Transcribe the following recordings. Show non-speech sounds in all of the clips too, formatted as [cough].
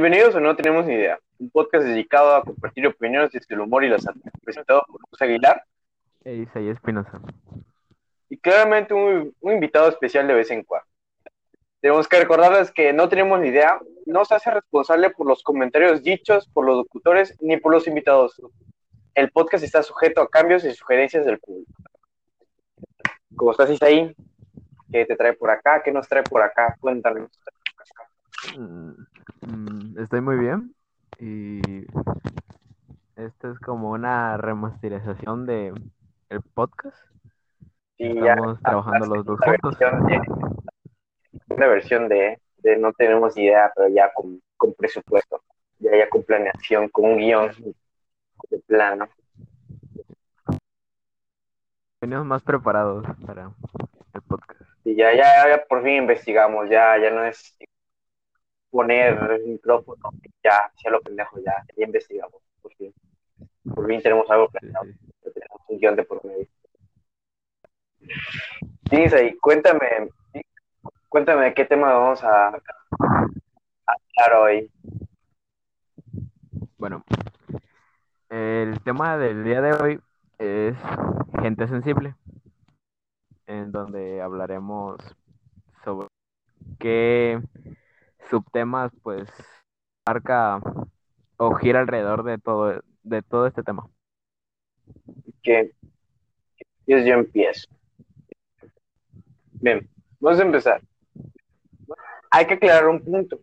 Bienvenidos a No Tenemos Ni Idea, un podcast dedicado a compartir opiniones desde el humor y la sátira, presentado por José Aguilar e Isaías Espinosa. y claramente un, un invitado especial de vez en cuando. Tenemos que recordarles que No Tenemos Ni Idea no se hace responsable por los comentarios dichos por los locutores ni por los invitados. El podcast está sujeto a cambios y sugerencias del público. ¿Cómo estás, Isaí? ¿Qué te trae por acá? ¿Qué nos trae por acá? Cuéntanos. Mm, mm, estoy muy bien y esto es como una remasterización de el podcast. Ya Estamos trabajando los dos una juntos. versión de, una versión de, de no tenemos idea, pero ya con, con presupuesto, ya, ya con planeación, con un guion de plano. Venimos más preparados para el podcast. Y ya, ya, ya por fin investigamos, ya, ya no es poner el micrófono, ya, ya lo pendejo, ya, ya investigamos, por fin. Por fin tenemos algo planeado, sí. tenemos un guion de por medio. Isaí, cuéntame, cuéntame de qué tema vamos a, a hablar hoy. Bueno, el tema del día de hoy es gente sensible, en donde hablaremos sobre qué subtemas pues marca o gira alrededor de todo, de todo este tema. que Dios yo empiezo. Bien, vamos a empezar. Hay que aclarar un punto.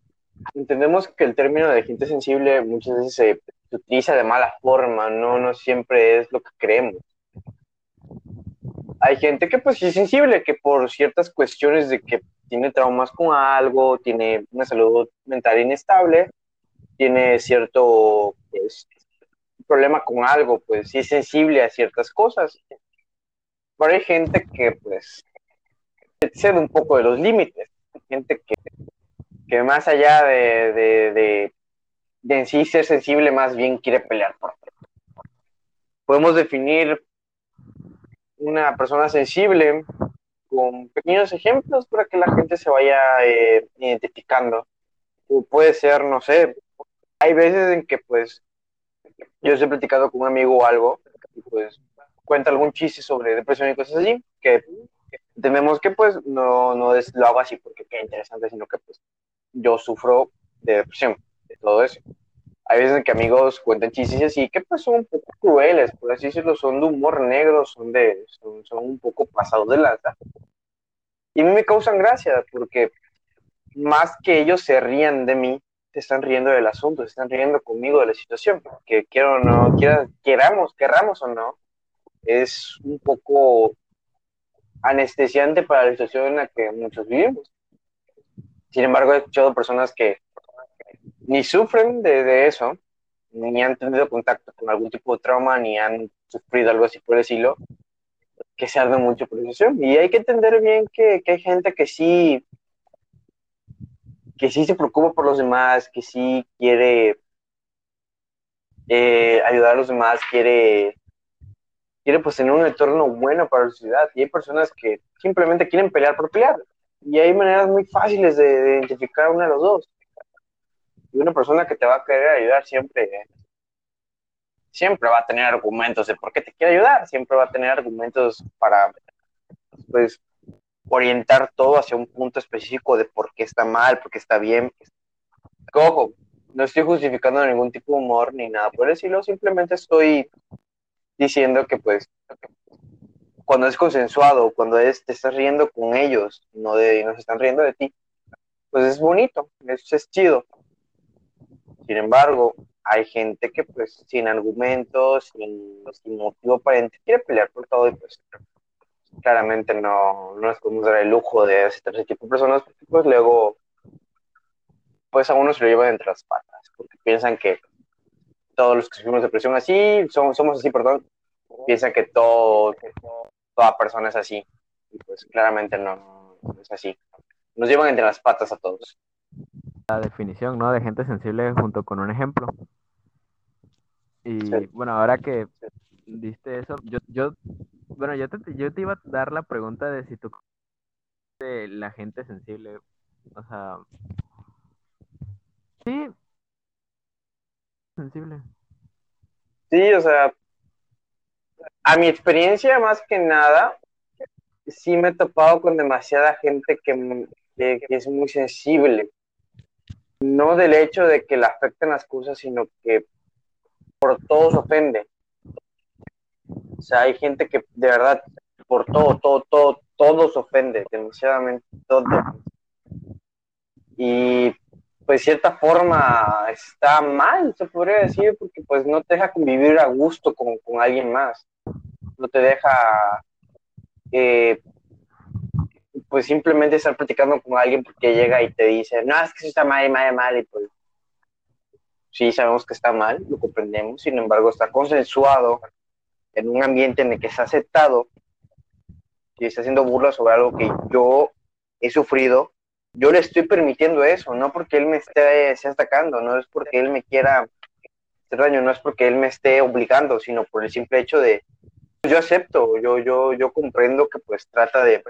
Entendemos que el término de gente sensible muchas veces se, se utiliza de mala forma, no, no siempre es lo que creemos. Hay gente que pues sí es sensible, que por ciertas cuestiones de que tiene traumas con algo, tiene una salud mental inestable, tiene cierto pues, problema con algo, pues sí es sensible a ciertas cosas. Pero hay gente que pues excede un poco de los límites. Hay gente que, que más allá de, de, de, en sí ser sensible, más bien quiere pelear por. Podemos definir una persona sensible con pequeños ejemplos para que la gente se vaya eh, identificando. O puede ser, no sé, hay veces en que pues yo estoy platicando con un amigo o algo, y pues cuenta algún chiste sobre depresión y cosas así, que entendemos que pues no, no es, lo hago así porque qué interesante, sino que pues yo sufro de depresión, de todo eso. Hay veces que amigos cuentan chistes así que pues son un poco crueles, por así decirlo, son de humor negro, son, de, son, un poco pasados de lanza. Y me causan gracia porque más que ellos se rían de mí, se están riendo del asunto, se están riendo conmigo de la situación, que quiero o no, quiera, queramos, querramos o no, es un poco anestesiante para la situación en la que muchos vivimos. Sin embargo, he escuchado personas que ni sufren de, de eso, ni han tenido contacto con algún tipo de trauma, ni han sufrido algo así por el estilo, que se arden mucho por situación. Y hay que entender bien que, que hay gente que sí que sí se preocupa por los demás, que sí quiere eh, ayudar a los demás, quiere, quiere pues tener un entorno bueno para la sociedad. Y hay personas que simplemente quieren pelear por pelear. Y hay maneras muy fáciles de, de identificar uno de los dos. Y una persona que te va a querer ayudar siempre, siempre va a tener argumentos de por qué te quiere ayudar, siempre va a tener argumentos para, pues, orientar todo hacia un punto específico de por qué está mal, por qué está bien. Ojo, no estoy justificando ningún tipo de humor ni nada por estilo, simplemente estoy diciendo que pues cuando es consensuado, cuando es, te estás riendo con ellos, no, de, no se están riendo de ti, pues es bonito, es chido. Sin embargo, hay gente que pues sin argumentos, sin, motivo aparente, quiere pelear por todo y pues claramente no, no nos podemos dar el lujo de ese tipo de personas porque pues luego pues a uno se lo llevan entre las patas. ¿Por piensan que todos los que sufrimos depresión así, somos, somos así, perdón, piensan que todo, toda persona es así. Y pues claramente no, es así. Nos llevan entre las patas a todos. La definición, ¿no? De gente sensible junto con un ejemplo. Y bueno, ahora que diste eso, yo, yo bueno, yo te, yo te iba a dar la pregunta de si tú de la gente sensible, o sea, sí, sensible. Sí, o sea, a mi experiencia más que nada, sí me he topado con demasiada gente que, que, es muy sensible. No del hecho de que le afecten las cosas, sino que por todo ofende. O sea, hay gente que de verdad por todo, todo, todo, todo ofende, demasiadamente todo. Y pues cierta forma está mal, se podría decir, porque pues no te deja convivir a gusto con, con alguien más. No te deja eh, pues simplemente estar platicando con alguien porque llega y te dice, no, es que eso está mal, mal, mal, y pues sí sabemos que está mal, lo comprendemos, sin embargo está consensuado en un ambiente en el que está aceptado y está haciendo burla sobre algo que yo he sufrido, yo le estoy permitiendo eso, no porque él me esté, atacando, no es porque él me quiera hacer daño, no es porque él me esté obligando, sino por el simple hecho de yo acepto, yo, yo, yo comprendo que pues trata de,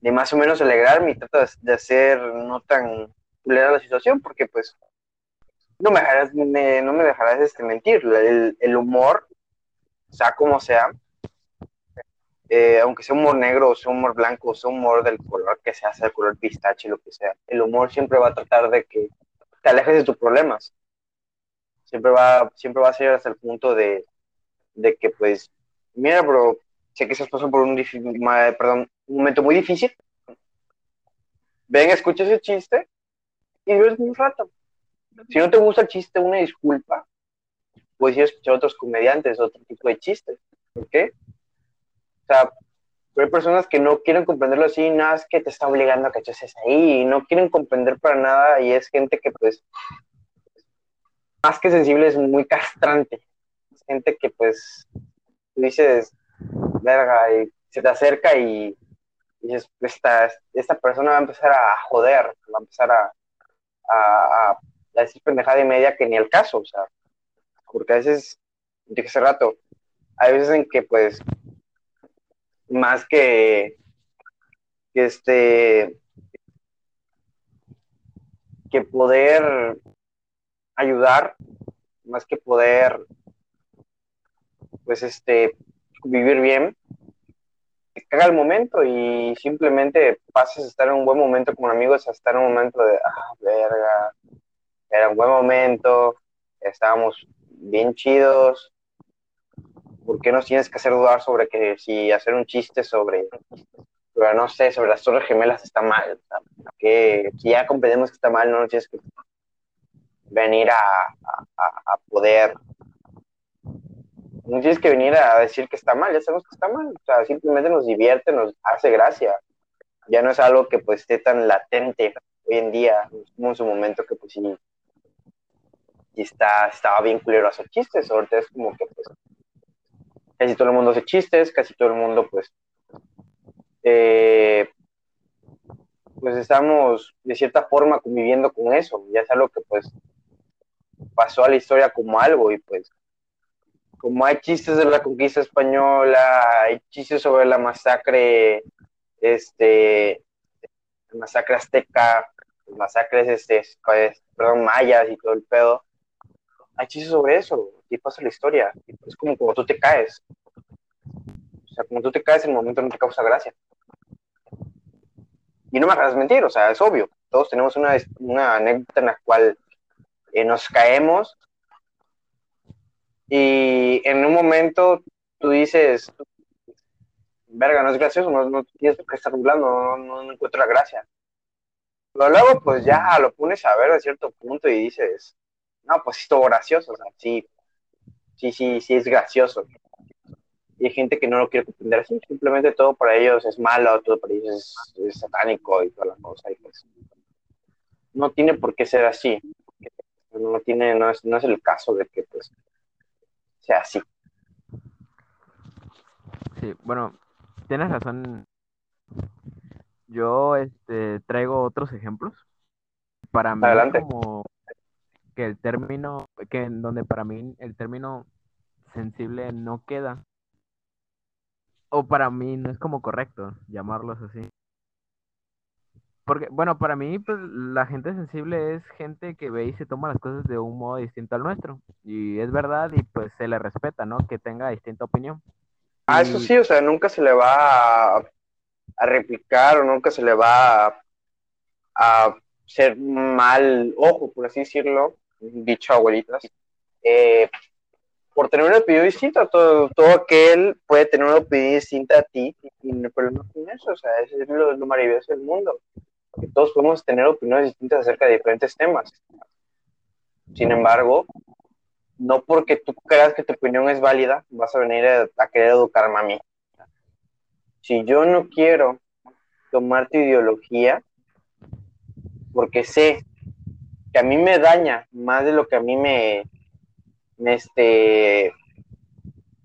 de más o menos alegrarme y trata de hacer no tan culera la situación, porque pues no me dejarás, no me dejarás este, mentir, el, el humor sea como sea, eh, aunque sea humor negro, o sea humor blanco, o sea humor del color que sea, sea el color pistache, lo que sea, el humor siempre va a tratar de que te alejes de tus problemas. Siempre va, siempre va a ser hasta el punto de, de que, pues, mira, bro, sé que estás pasando por un, perdón, un momento muy difícil. Ven, escucha ese chiste y ves un rato. Si no te gusta el chiste, una disculpa puedes ir a escuchar otros comediantes, otro tipo de chistes. ¿Por qué? O sea, hay personas que no quieren comprenderlo así, nada es que te está obligando a que eches ahí, y no quieren comprender para nada, y es gente que, pues, más que sensible, es muy castrante. Es gente que, pues, tú dices, verga, y se te acerca y, dices, esta, esta persona va a empezar a joder, va a empezar a, a, a decir pendejada y media que ni el caso, o sea, porque a veces, dije hace rato, hay veces en que pues más que, que este que poder ayudar, más que poder pues este vivir bien, caga el momento y simplemente pases a estar en un buen momento como amigos a estar en un momento de ah, verga, era un buen momento, estábamos bien chidos. ¿Por qué nos tienes que hacer dudar sobre que si hacer un chiste sobre, no sé, sobre las torres gemelas está mal? Que ya comprendemos que está mal, no nos tienes que venir a, poder no tienes que venir a decir que está mal, ya sabemos que está mal, o sea, simplemente nos divierte, nos hace gracia. Ya no es algo que pues esté tan latente hoy en día, como en su momento que pues sí y está, estaba bien culero hacer chistes. Ahorita es como que pues casi todo el mundo hace chistes, casi todo el mundo pues eh, pues estamos de cierta forma conviviendo con eso. Ya es algo que pues pasó a la historia como algo y pues como hay chistes de la conquista española, hay chistes sobre la masacre, este, masacre azteca, masacres, este, pues, perdón, mayas y todo el pedo hay chistes sobre eso, y pasa la historia. Es como como tú te caes. O sea, como tú te caes en el momento no te causa gracia. Y no me hagas mentir, o sea, es obvio. Todos tenemos una, una anécdota en la cual eh, nos caemos y en un momento tú dices, verga, no es gracioso, no, tienes que estar hablando, no, no, no, encuentro la gracia. Pero luego, pues ya lo pones a ver a cierto punto y dices, no, pues estuvo gracioso, o sea, sí, sí, sí, sí es gracioso. Y hay gente que no lo quiere comprender así, simplemente todo para ellos es malo, todo para ellos es, satánico y toda la cosa, y pues no tiene por qué ser así. no tiene, no es, no es el caso de que pues sea así. Sí, bueno, tienes razón. Yo este, traigo otros ejemplos. Para mí Adelante. como que el término, que en donde para mí el término sensible no queda. O para mí no es como correcto llamarlos así. Porque, bueno, para mí, pues la gente sensible es gente que ve y se toma las cosas de un modo distinto al nuestro. Y es verdad, y pues se le respeta, ¿no? Que tenga distinta opinión. Ah, eso sí, o sea, nunca se le va a, a replicar o nunca se le va a, a ser mal ojo, por así decirlo, dicho abuelitas, eh, por tener una opinión distinta. Todo, todo aquel puede tener una opinión distinta a ti y no hay problema con eso, o sea, eso es lo, lo maravilloso del mundo, que todos podemos tener opiniones distintas acerca de diferentes temas. Sin embargo, no porque tú creas que tu opinión es válida, vas a venir a, querer educarme a mí. Si yo no quiero tomar tu ideología, porque sé que a mí me daña más de lo que a mí me, me, este,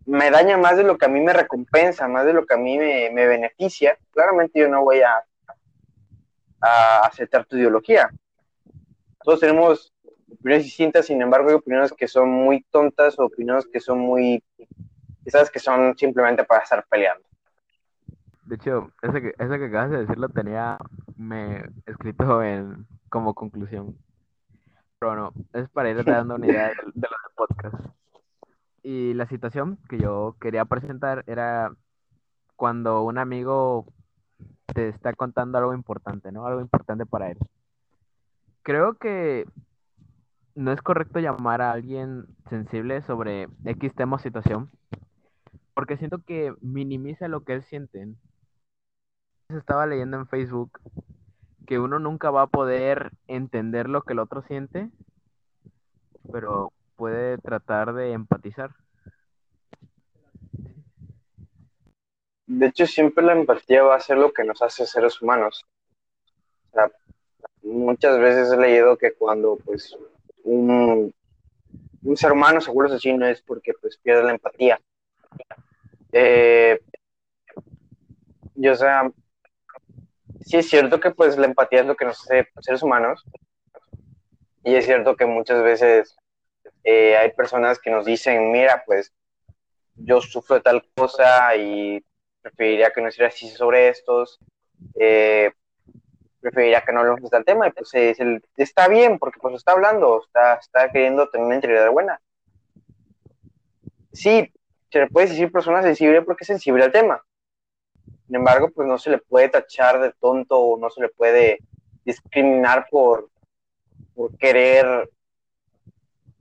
me daña más de lo que a mí me recompensa, más de lo que a mí me, me beneficia, claramente yo no voy a, a aceptar tu ideología. Todos tenemos opiniones distintas, sin embargo, hay opiniones que son muy tontas o opiniones que son muy, quizás que son simplemente para estar peleando. De hecho, eso que, que acabas de decir lo tenía me, escrito en, como conclusión. Pero no, es para irte dando una idea de, de lo del podcast. Y la situación que yo quería presentar era cuando un amigo te está contando algo importante, ¿no? Algo importante para él. Creo que no es correcto llamar a alguien sensible sobre X tema o situación, porque siento que minimiza lo que él siente. Estaba leyendo en Facebook que uno nunca va a poder entender lo que el otro siente, pero puede tratar de empatizar. De hecho, siempre la empatía va a ser lo que nos hace seres humanos. O sea, muchas veces he leído que cuando pues un, ser humano se vuelve asesino es porque pues pierde la empatía. Eh, y o sea, sí es cierto que pues la empatía es lo que nos hace seres humanos. Y es cierto que muchas veces eh, hay personas que nos dicen, mira, pues yo sufro tal cosa y preferiría que no hiciera así sobre estos, eh, preferiría que no hablemos de tal tema, y pues está bien, porque pues está hablando, está, está queriendo tener una integridad buena. Sí, se le puede decir persona sensible porque es sensible al tema. Sin embargo, pues no se le puede tachar de tonto o no se le puede discriminar por, por querer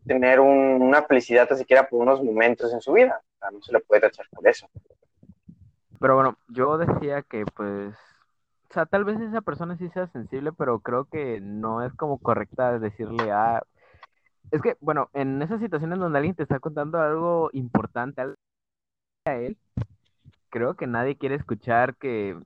tener un- una felicidad tan siquiera por unos momentos en su vida. O sea, no se le puede tachar por eso. Pero bueno, yo decía que pues, o sea, tal vez esa persona sí sea sensible, pero creo que no es como correcta decirle a... Es que, bueno, en esas situaciones donde alguien te está contando algo importante a él, creo que nadie quiere escuchar que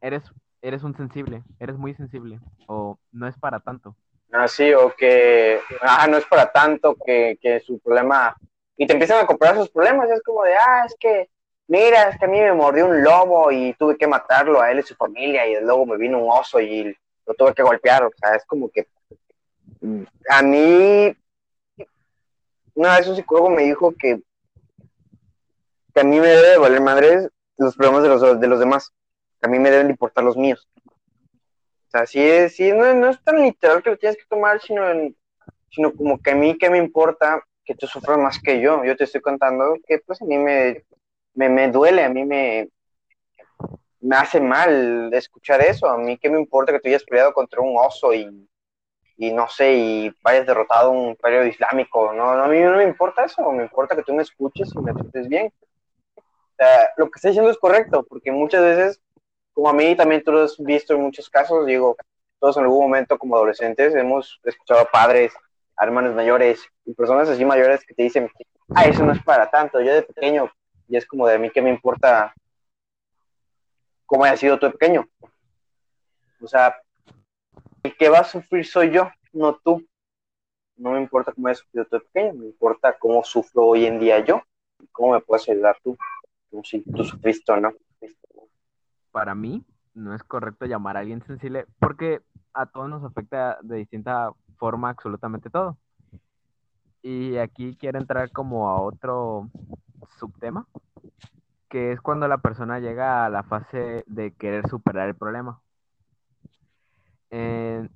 eres, eres un sensible, eres muy sensible, o no es para tanto. Así, o que ah, no es para tanto, que, que su problema. Y te empiezan a comprar sus problemas. Es como de, ah, es que, mira, es que a mí me mordió un lobo y tuve que matarlo a él y su familia. Y el lobo me vino un oso y lo tuve que golpear. O sea, es como que. mm, A mí. Una vez un psicólogo me dijo que. Que a mí me debe de valer madres los problemas de los, de los demás. Que a mí me deben de importar los míos. O sea, sí, es, sí no, no es tan literal que lo tienes que tomar, sino, sino como que a mí, ¿qué me importa que tú sufras más que yo? Yo te estoy contando que pues a mí me, me, me duele, a mí me, me hace mal escuchar eso. A mí, ¿qué me importa que tú hayas peleado contra un oso y, y no sé, y hayas derrotado un imperio islámico? No, no, a mí no me importa eso, me importa que tú me escuches y me trates bien. Lo que estás diciendo es correcto, porque muchas veces como a mí también tú lo has visto en muchos casos, digo, todos en algún momento como adolescentes hemos escuchado a padres, a hermanos mayores y personas así mayores que te dicen, ah, eso no es para tanto, yo de pequeño, y es como de mí que me importa cómo haya sido tú de pequeño. O sea, el que va a sufrir soy yo, no tú. no me importa cómo hayas sufrido tú pequeño, me importa cómo sufro hoy en día yo, cómo me puedes ayudar tú, como si tú sufriste o no. Para mí, no es correcto llamar a alguien sensible porque a todos nos afecta de distinta forma absolutamente todo. Y aquí quiero entrar como a otro subtema, que es cuando la persona llega a la fase de querer superar el problema.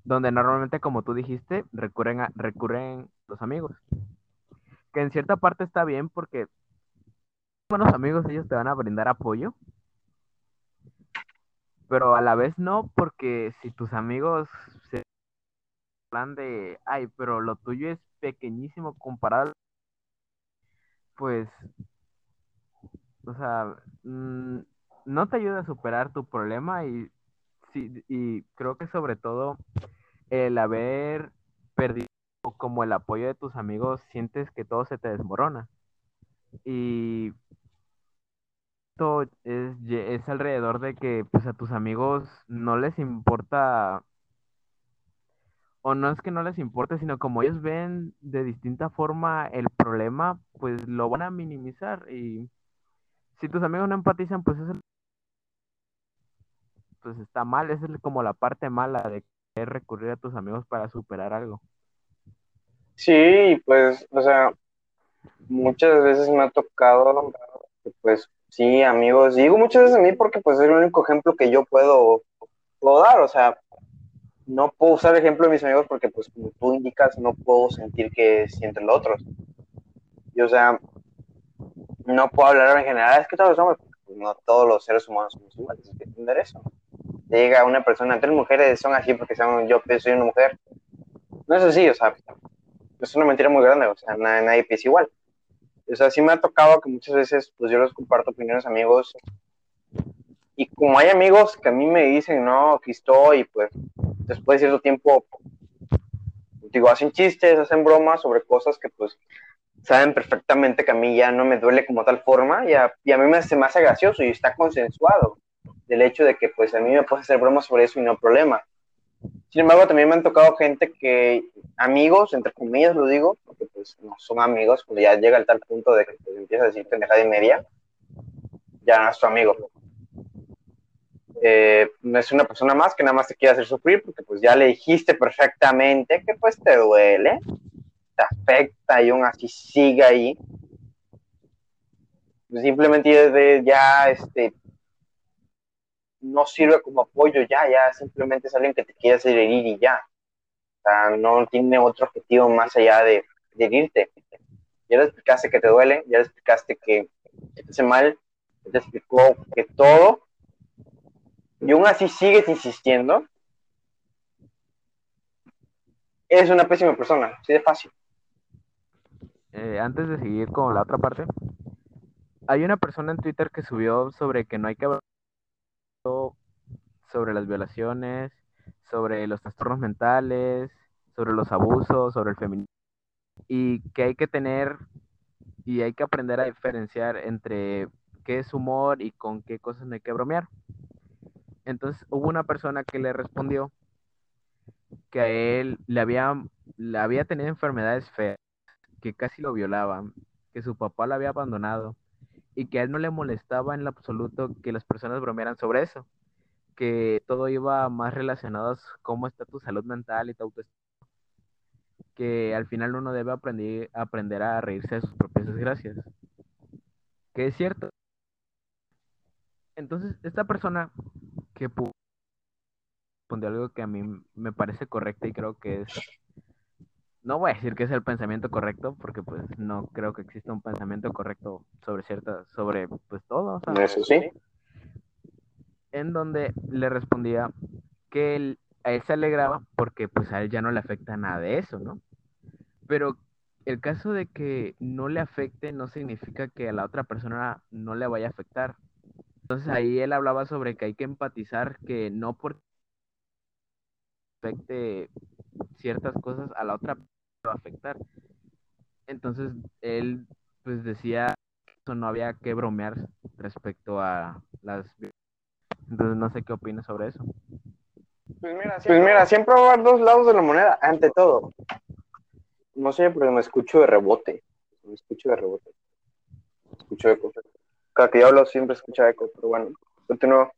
Donde normalmente, como tú dijiste, recurren, a, recurren los amigos. Que en cierta parte está bien porque buenos amigos, ellos te van a brindar apoyo. Pero a la vez no, porque si tus amigos se plan de, ay, pero lo tuyo es pequeñísimo comparado, pues, o sea, mm, no te ayuda a superar tu problema y sí, y creo que sobre todo el haber perdido como el apoyo de tus amigos, sientes que todo se te desmorona. Y esto es, es alrededor de que pues a tus amigos no les importa, o no es que no les importe, sino como ellos ven de distinta forma el problema, pues lo van a minimizar. Y si tus amigos no empatizan, pues eso pues está mal, es como la parte mala de querer recurrir a tus amigos para superar algo. Sí, pues, o sea, muchas veces me ha tocado, pues, sí, amigos, digo muchas veces a mí porque pues es el único ejemplo que yo puedo, puedo dar, o sea, no puedo usar ejemplo de mis amigos porque pues como tú indicas, no puedo sentir que sienten los otros. Y o sea, no puedo hablar en general, es que todos los hombres, pues, no todos los seres humanos somos iguales, hay que entender eso llega una persona, tres mujeres son así porque son, yo soy una mujer. No es así, o sea, es una mentira muy grande, o sea, nadie, nadie piensa igual. O sea, sí me ha tocado que muchas veces, pues yo les comparto opiniones amigos, y como hay amigos que a mí me dicen, no, aquí estoy, pues después de cierto tiempo, digo, hacen chistes, hacen bromas sobre cosas que pues saben perfectamente que a mí ya no me duele como tal forma, y a, mí me hace más gracioso y está consensuado del hecho de que pues a mí me puedes hacer bromas sobre eso y no problema. Sin embargo, también me han tocado gente que, amigos, entre comillas lo digo, porque pues no son amigos, cuando ya llega al tal punto de que pues, empieza a decir pendejada y media, ya no es tu amigo. Eh, es una persona más que nada más te quiere hacer sufrir porque pues ya le dijiste perfectamente que pues te duele, te afecta y aún así sigue ahí. Simplemente ya este, no sirve como apoyo ya, ya simplemente es alguien que te quiere hacer herir y ya. O sea, no tiene otro objetivo más allá de, herirte. Ya le explicaste que te duele, ya le explicaste que, te hace mal, ya te explicó que todo, y aún así sigues insistiendo, es una pésima persona, así de fácil. Eh, antes de seguir con la otra parte, hay una persona en Twitter que subió sobre que no hay que sobre las violaciones, sobre los trastornos mentales, sobre los abusos, sobre el feminismo, y que hay que tener y hay que aprender a diferenciar entre qué es humor y con qué cosas no hay que bromear. Entonces hubo una persona que le respondió que a él le había, le había tenido enfermedades feas, que casi lo violaban, que su papá lo había abandonado, y que a él no le molestaba en lo absoluto que las personas bromearan sobre eso, que todo iba más relacionado a cómo está tu salud mental y tu autoestima, que al final uno debe aprender, aprender a reírse de sus propias desgracias, que es cierto. Entonces, esta persona que respondió algo que a mí me parece correcto y creo que es no voy a decir que es el pensamiento correcto, porque pues no creo que exista un pensamiento correcto sobre cierta, sobre pues todo. Eso sí. En donde le respondía que él, a él se alegraba porque pues a él ya no le afecta nada de eso, ¿no? Pero el caso de que no le afecte no significa que a la otra persona no le vaya a afectar. Entonces ahí él hablaba sobre que hay que empatizar que no por afecte ciertas cosas a la otra va a afectar. Entonces él pues decía que no había que bromear respecto a las... Entonces no sé qué opinas sobre eso. Pues mira, pues siempre, va a haber dos lados de la moneda, ante todo. No sé, pero me escucho de rebote. Me escucho de rebote. Me escucho eco. Cada que hablo siempre escucha eco, pero bueno, continúo.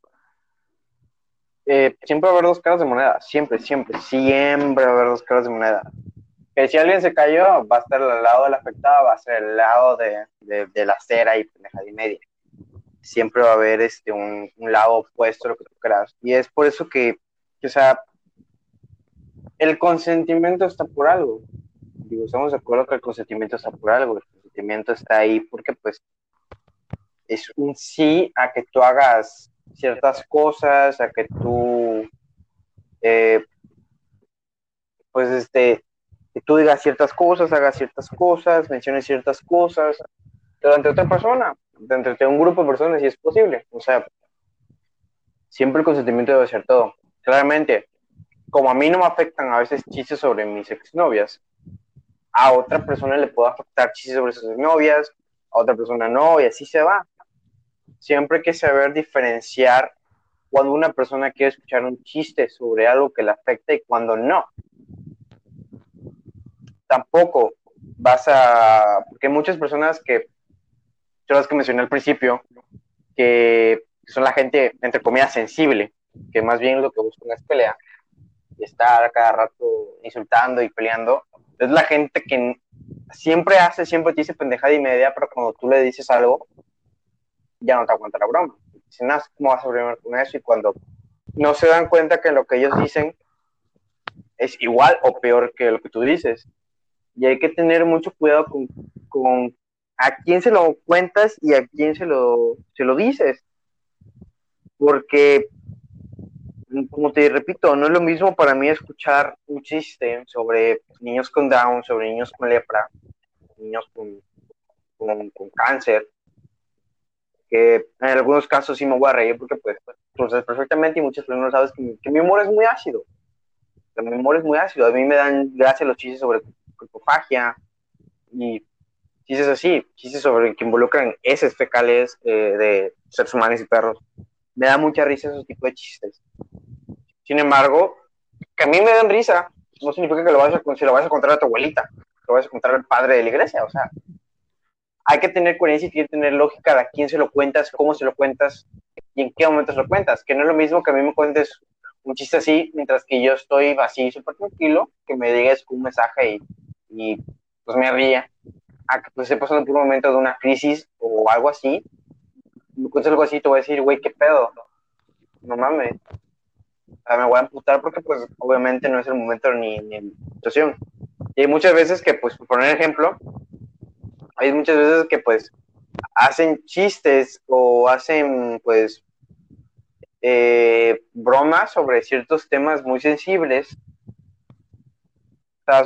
Eh, siempre va a haber dos caras de moneda. Siempre, siempre, siempre va a haber dos caras de moneda. Que si alguien se cayó, va a estar al lado del afectado, va a ser el lado de, de, la acera y pendeja y media. Siempre va a haber este, un, un lado opuesto a lo que tú creas. Y es por eso que, o sea, el consentimiento está por algo. Digo, estamos de acuerdo que el consentimiento está por algo. El consentimiento está ahí porque, pues, es un sí a que tú hagas ciertas cosas, a que tú, eh, pues, este, que tú digas ciertas cosas, hagas ciertas cosas, menciones ciertas cosas, durante otra persona, entre un grupo de personas, si es posible. O sea, siempre el consentimiento debe ser todo. Claramente, como a mí no me afectan a veces chistes sobre mis exnovias, a otra persona le puedo afectar chistes sobre sus exnovias, a otra persona no, y así se va. Siempre hay que saber diferenciar cuando una persona quiere escuchar un chiste sobre algo que le afecta y cuando no. Tampoco vas a, porque hay muchas personas que, son las que mencioné al principio, que son la gente, entre comillas, sensible, que más bien lo que buscan es pelea y estar cada rato insultando y peleando. Es la gente que siempre hace, siempre te dice pendejada y media, pero cuando tú le dices algo, ya no te aguanta la broma. Dicen, ah, ¿cómo vas a sobrevivir con eso? Y cuando no se dan cuenta que lo que ellos dicen es igual o peor que lo que tú dices. Y hay que tener mucho cuidado con, con a quién se lo cuentas y a quién se lo, se lo dices. Porque como te repito, no es lo mismo para mí escuchar un chiste sobre niños con Down, sobre niños con lepra, niños con, con, cáncer, que en algunos casos sí me voy a reír porque pues tú sabes perfectamente y muchas personas sabes que, que, mi humor es muy ácido. Que mi humor es muy ácido. A mí me dan gracia los chistes sobre culpofagia y chistes así, chistes sobre que involucran heces fecales eh, de seres humanos y perros. Me da mucha risa esos tipos de chistes. Sin embargo, que a mí me den risa, no significa que lo vas a, si lo vas a contar a tu abuelita, lo vas a contar al padre de la iglesia, o sea, hay que tener coherencia y tiene que tener lógica de a quién se lo cuentas, cómo se lo cuentas y en qué momento se lo cuentas, que no es lo mismo que a mí me cuentes un chiste así, mientras que yo estoy así súper tranquilo, que me digas un mensaje y, y pues me ría, a que pues esté pasando por un momento de una crisis o algo así, me cuentas algo así, te voy a decir, güey, qué pedo, no mames, me voy a amputar porque pues obviamente no es el momento ni, ni la situación. Y hay muchas veces que, pues, por poner ejemplo, hay muchas veces que pues hacen chistes o hacen pues eh, bromas sobre ciertos temas muy sensibles.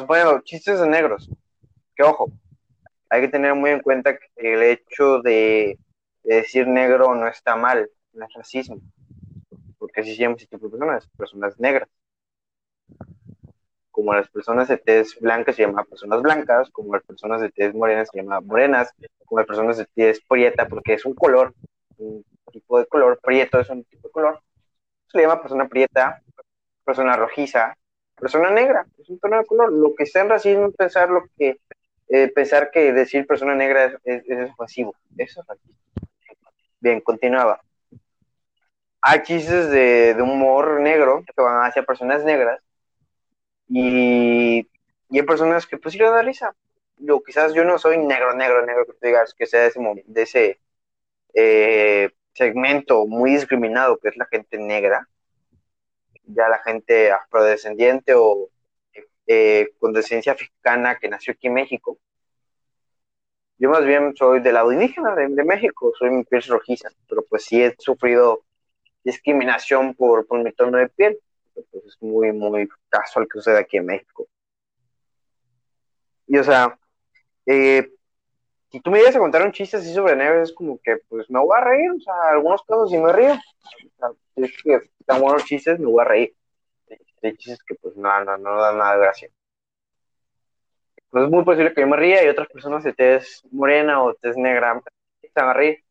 Bueno, chistes de negros. Que ojo, hay que tener muy en cuenta que el hecho de, de decir negro no está mal, no es racismo porque así se llama ese tipo de personas, personas negras. Como las personas de tez blanca se llaman personas blancas, como las personas de tez morena se llaman morenas, como las personas de tez prieta, porque es un color, un tipo de color, prieto es un tipo de color, se le llama persona prieta, persona rojiza, persona negra, es un tono de color. Lo que está en racismo es pensar lo que eh, pensar que decir persona negra es, es, ofensivo. Eso es racismo. Bien, continuaba hay chistes de, humor negro que van hacia personas negras y, hay personas que pues sí le dan risa. Yo quizás yo no soy negro, negro, negro, que digas que sea de ese, de ese eh, segmento muy discriminado que es la gente negra, ya la gente afrodescendiente o eh, con descendencia africana que nació aquí en México. Yo más bien soy del lado indígena de, de México, soy mi piel rojiza, pero pues sí he sufrido discriminación por, por mi tono de piel. Pues es muy, muy casual que sucede aquí en México. Y o sea, eh, si tú me ibas a contar un chiste así sobre Neves, es como que pues me voy a reír, o sea, algunos casos sí me río. O sea, es que están buenos chistes, me voy a reír. Hay chistes que pues no, no, no dan nada de gracia. Pues es muy posible que yo me ría y otras personas de tez morena o tez negra están a reír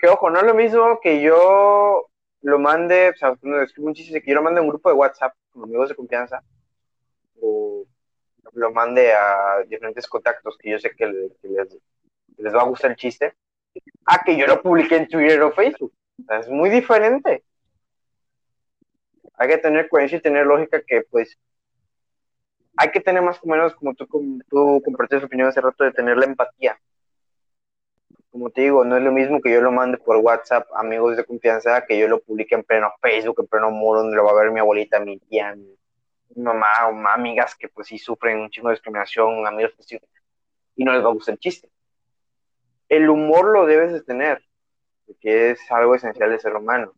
que ojo, no es lo mismo que yo lo mande, o sea, cuando escribo un chiste, que yo lo mande a un grupo de WhatsApp con amigos de confianza, o lo mande a diferentes contactos que yo sé que, les, les, va a gustar el chiste, a que yo lo publique en Twitter o Facebook. es muy diferente. Hay que tener coherencia y tener lógica que, pues, hay que tener más o menos, como tú, tú compartiste opinión hace rato, de tener la empatía. Como te digo, no es lo mismo que yo lo mande por WhatsApp, amigos de confianza, que yo lo publique en pleno Facebook, en pleno muro, donde lo va a ver mi abuelita, mi tía, mi mamá o amigas que pues sí sufren un chingo de discriminación, amigos y no les va a gustar el chiste. El humor lo debes de tener, porque es algo esencial del ser humano.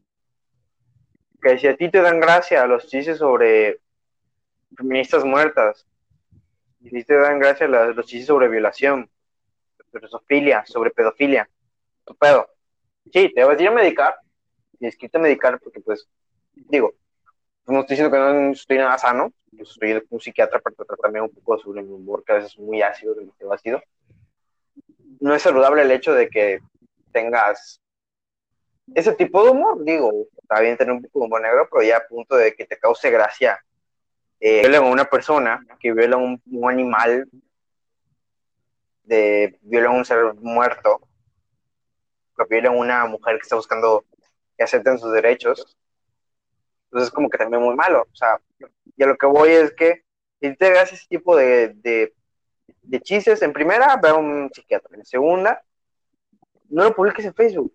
Que si a ti te dan gracia los chistes sobre feministas muertas, si te dan gracia los chistes sobre violación, sobre sobre pedofilia, tu pedo. Sí, te vas a ir a medicar, tienes que irte a medicar porque pues, digo, no estoy diciendo que no estoy nada sano, yo soy un psiquiatra para tratar también un poco sobre mi humor, que a veces es muy ácido, demasiado ácido. No es saludable el hecho de que tengas ese tipo de humor, digo, está bien tener un poco de humor negro, pero ya a punto de que te cause gracia eh, a una persona, que viola un, un animal, de violan a un ser muerto, que violan a una mujer que está buscando que acepten sus derechos, entonces es como que también muy malo. O sea, y a lo que voy es que si te hagas ese tipo de, de, de chistes, en primera, ve a un psiquiatra. En segunda, no lo publiques en Facebook.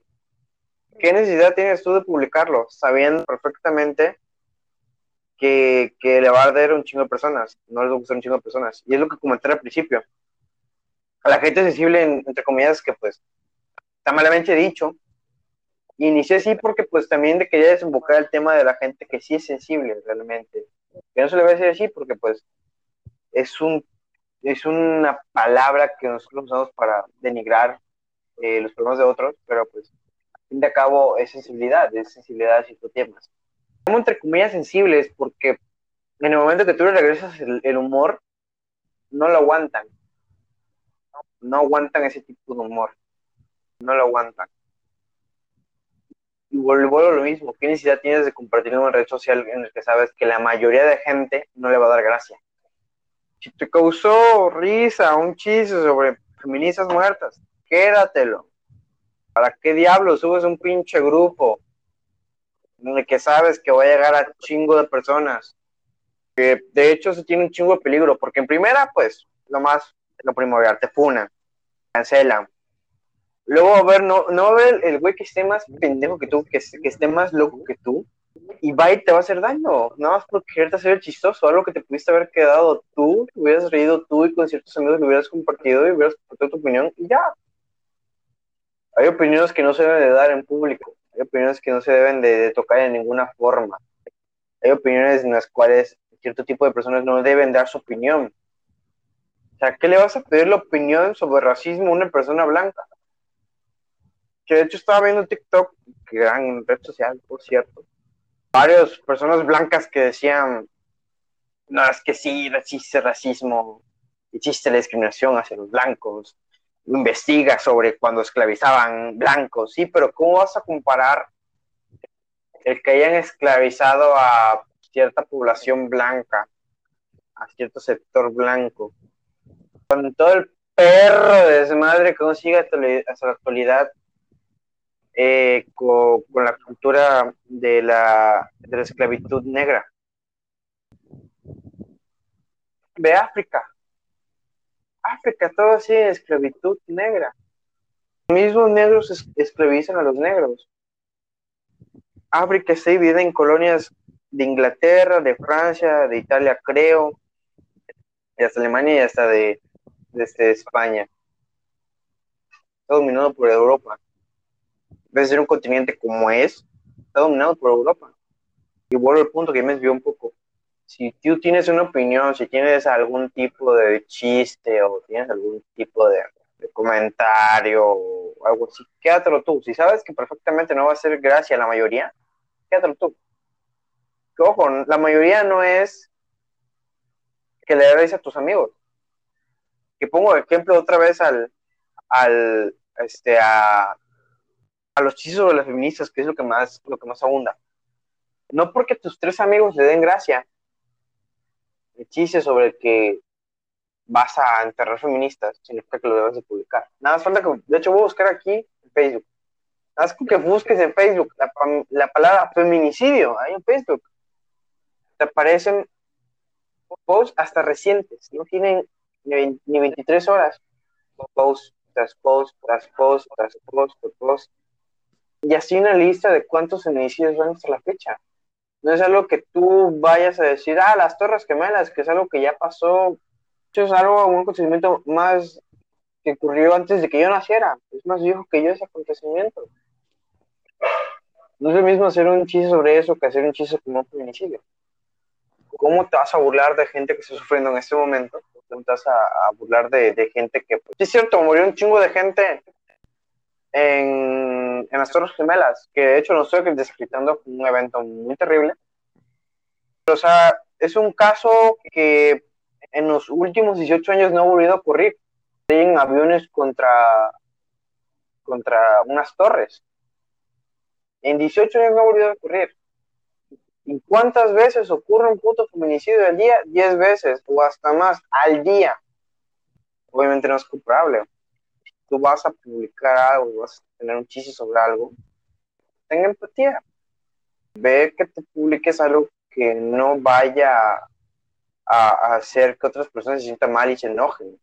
¿Qué necesidad tienes tú de publicarlo? Sabiendo perfectamente que, que le va a dar un chingo de personas. No les va a gustar un chingo de personas. Y es lo que comenté al principio. A la gente sensible, entre comillas, que pues está malamente dicho, inicié así porque pues también quería desembocar el tema de la gente que sí es sensible realmente. Que no se le va a decir así porque pues es un es una palabra que nosotros usamos para denigrar eh, los problemas de otros, pero pues fin de cabo es sensibilidad, es sensibilidad a ciertos temas. Como entre comillas sensibles porque en el momento que tú le regresas el, humor, no lo aguantan. No aguantan ese tipo de humor. No lo aguantan y vuelvo a lo mismo, ¿qué necesidad tienes de compartir en una red social en la que sabes que la mayoría de gente no le va a dar gracia? Si te causó risa un chiste sobre feministas muertas, quédatelo. ¿Para qué diablos subes un pinche grupo el que sabes que va a llegar a chingo de personas? Que de hecho se tiene un chingo de peligro, porque en primera, pues, lo más, lo primordial, te funan, cancelan, Luego, a ver, no, no ver el güey que esté más pendejo que tú, que, esté más loco que tú, y va y te va a hacer daño, nada más porque quererte hacer chistoso, algo que te pudiste haber quedado tú, hubieras reído tú y con ciertos amigos lo hubieras compartido y hubieras compartido tu opinión y ya. Hay opiniones que no se deben de dar en público, hay opiniones que no se deben de, tocar en ninguna forma, hay opiniones en las cuales cierto tipo de personas no deben dar su opinión. O sea, ¿qué le vas a pedir la opinión sobre racismo a una persona blanca? que de hecho estaba viendo TikTok, que gran red social, por cierto, varias personas blancas que decían, no, es que sí, existe racismo, existe la discriminación hacia los blancos, investiga sobre cuando esclavizaban blancos, sí, pero ¿cómo vas a comparar el que hayan esclavizado a cierta población blanca, a cierto sector blanco, con todo el perro de desmadre que consigue hasta la actualidad eh, con, la cultura de la, de la esclavitud negra. Ve África. África, todo así esclavitud negra. Los mismos negros esclavizan a los negros. África está dividida en colonias de Inglaterra, de Francia, de Italia, creo, de hasta Alemania y hasta de, desde España. Está dominado por Europa de ser un continente como es, está dominado por Europa. Y vuelvo al punto que me desvió un poco. Si tú tienes una opinión, si tienes algún tipo de chiste o tienes algún tipo de, comentario o algo así, quédatelo tú. Si sabes que perfectamente no va a ser gracia a la mayoría, quédatelo tú. Ojo, la mayoría no es que le des a tus amigos. Que pongo ejemplo otra vez al, al, este, a, a los chistes sobre las feministas, que es lo que más, lo que más abunda. No porque tus tres amigos le den gracia. El chiste sobre que vas a enterrar feministas, significa que lo debes de publicar. Nada más falta que, de hecho voy a buscar aquí en Facebook. Nada más que busques en Facebook la, la palabra feminicidio, ahí en Facebook. Te aparecen posts hasta recientes, no tienen ni, 23 horas. Post tras post, tras post, tras post, tras post. Y así una lista de cuántos feminicidios van hasta la fecha. No es algo que tú vayas a decir, ah, las Torres Gemelas, que es algo que ya pasó. Eso es algo, un acontecimiento más que ocurrió antes de que yo naciera. Es más viejo que yo ese acontecimiento. No es lo mismo hacer un chiste sobre eso que hacer un chiste como un feminicidio. ¿Cómo te vas a burlar de gente que está sufriendo en este momento? ¿Cómo te vas a, burlar de, gente que... Pues, es cierto, murió un chingo de gente en, en las Torres Gemelas, que de hecho no estoy describiendo un evento muy terrible. o sea, es un caso que en los últimos 18 años no ha volvido a ocurrir. En aviones contra, contra unas torres. En 18 años no ha volvido a ocurrir. ¿Y cuántas veces ocurre un puto feminicidio al día? 10 veces o hasta más al día. Obviamente no es culpable. Tú vas a publicar algo, vas a tener un chiste sobre algo, ten empatía. Ve que te publiques algo que no vaya a, hacer que otras personas se sientan mal y se enojen.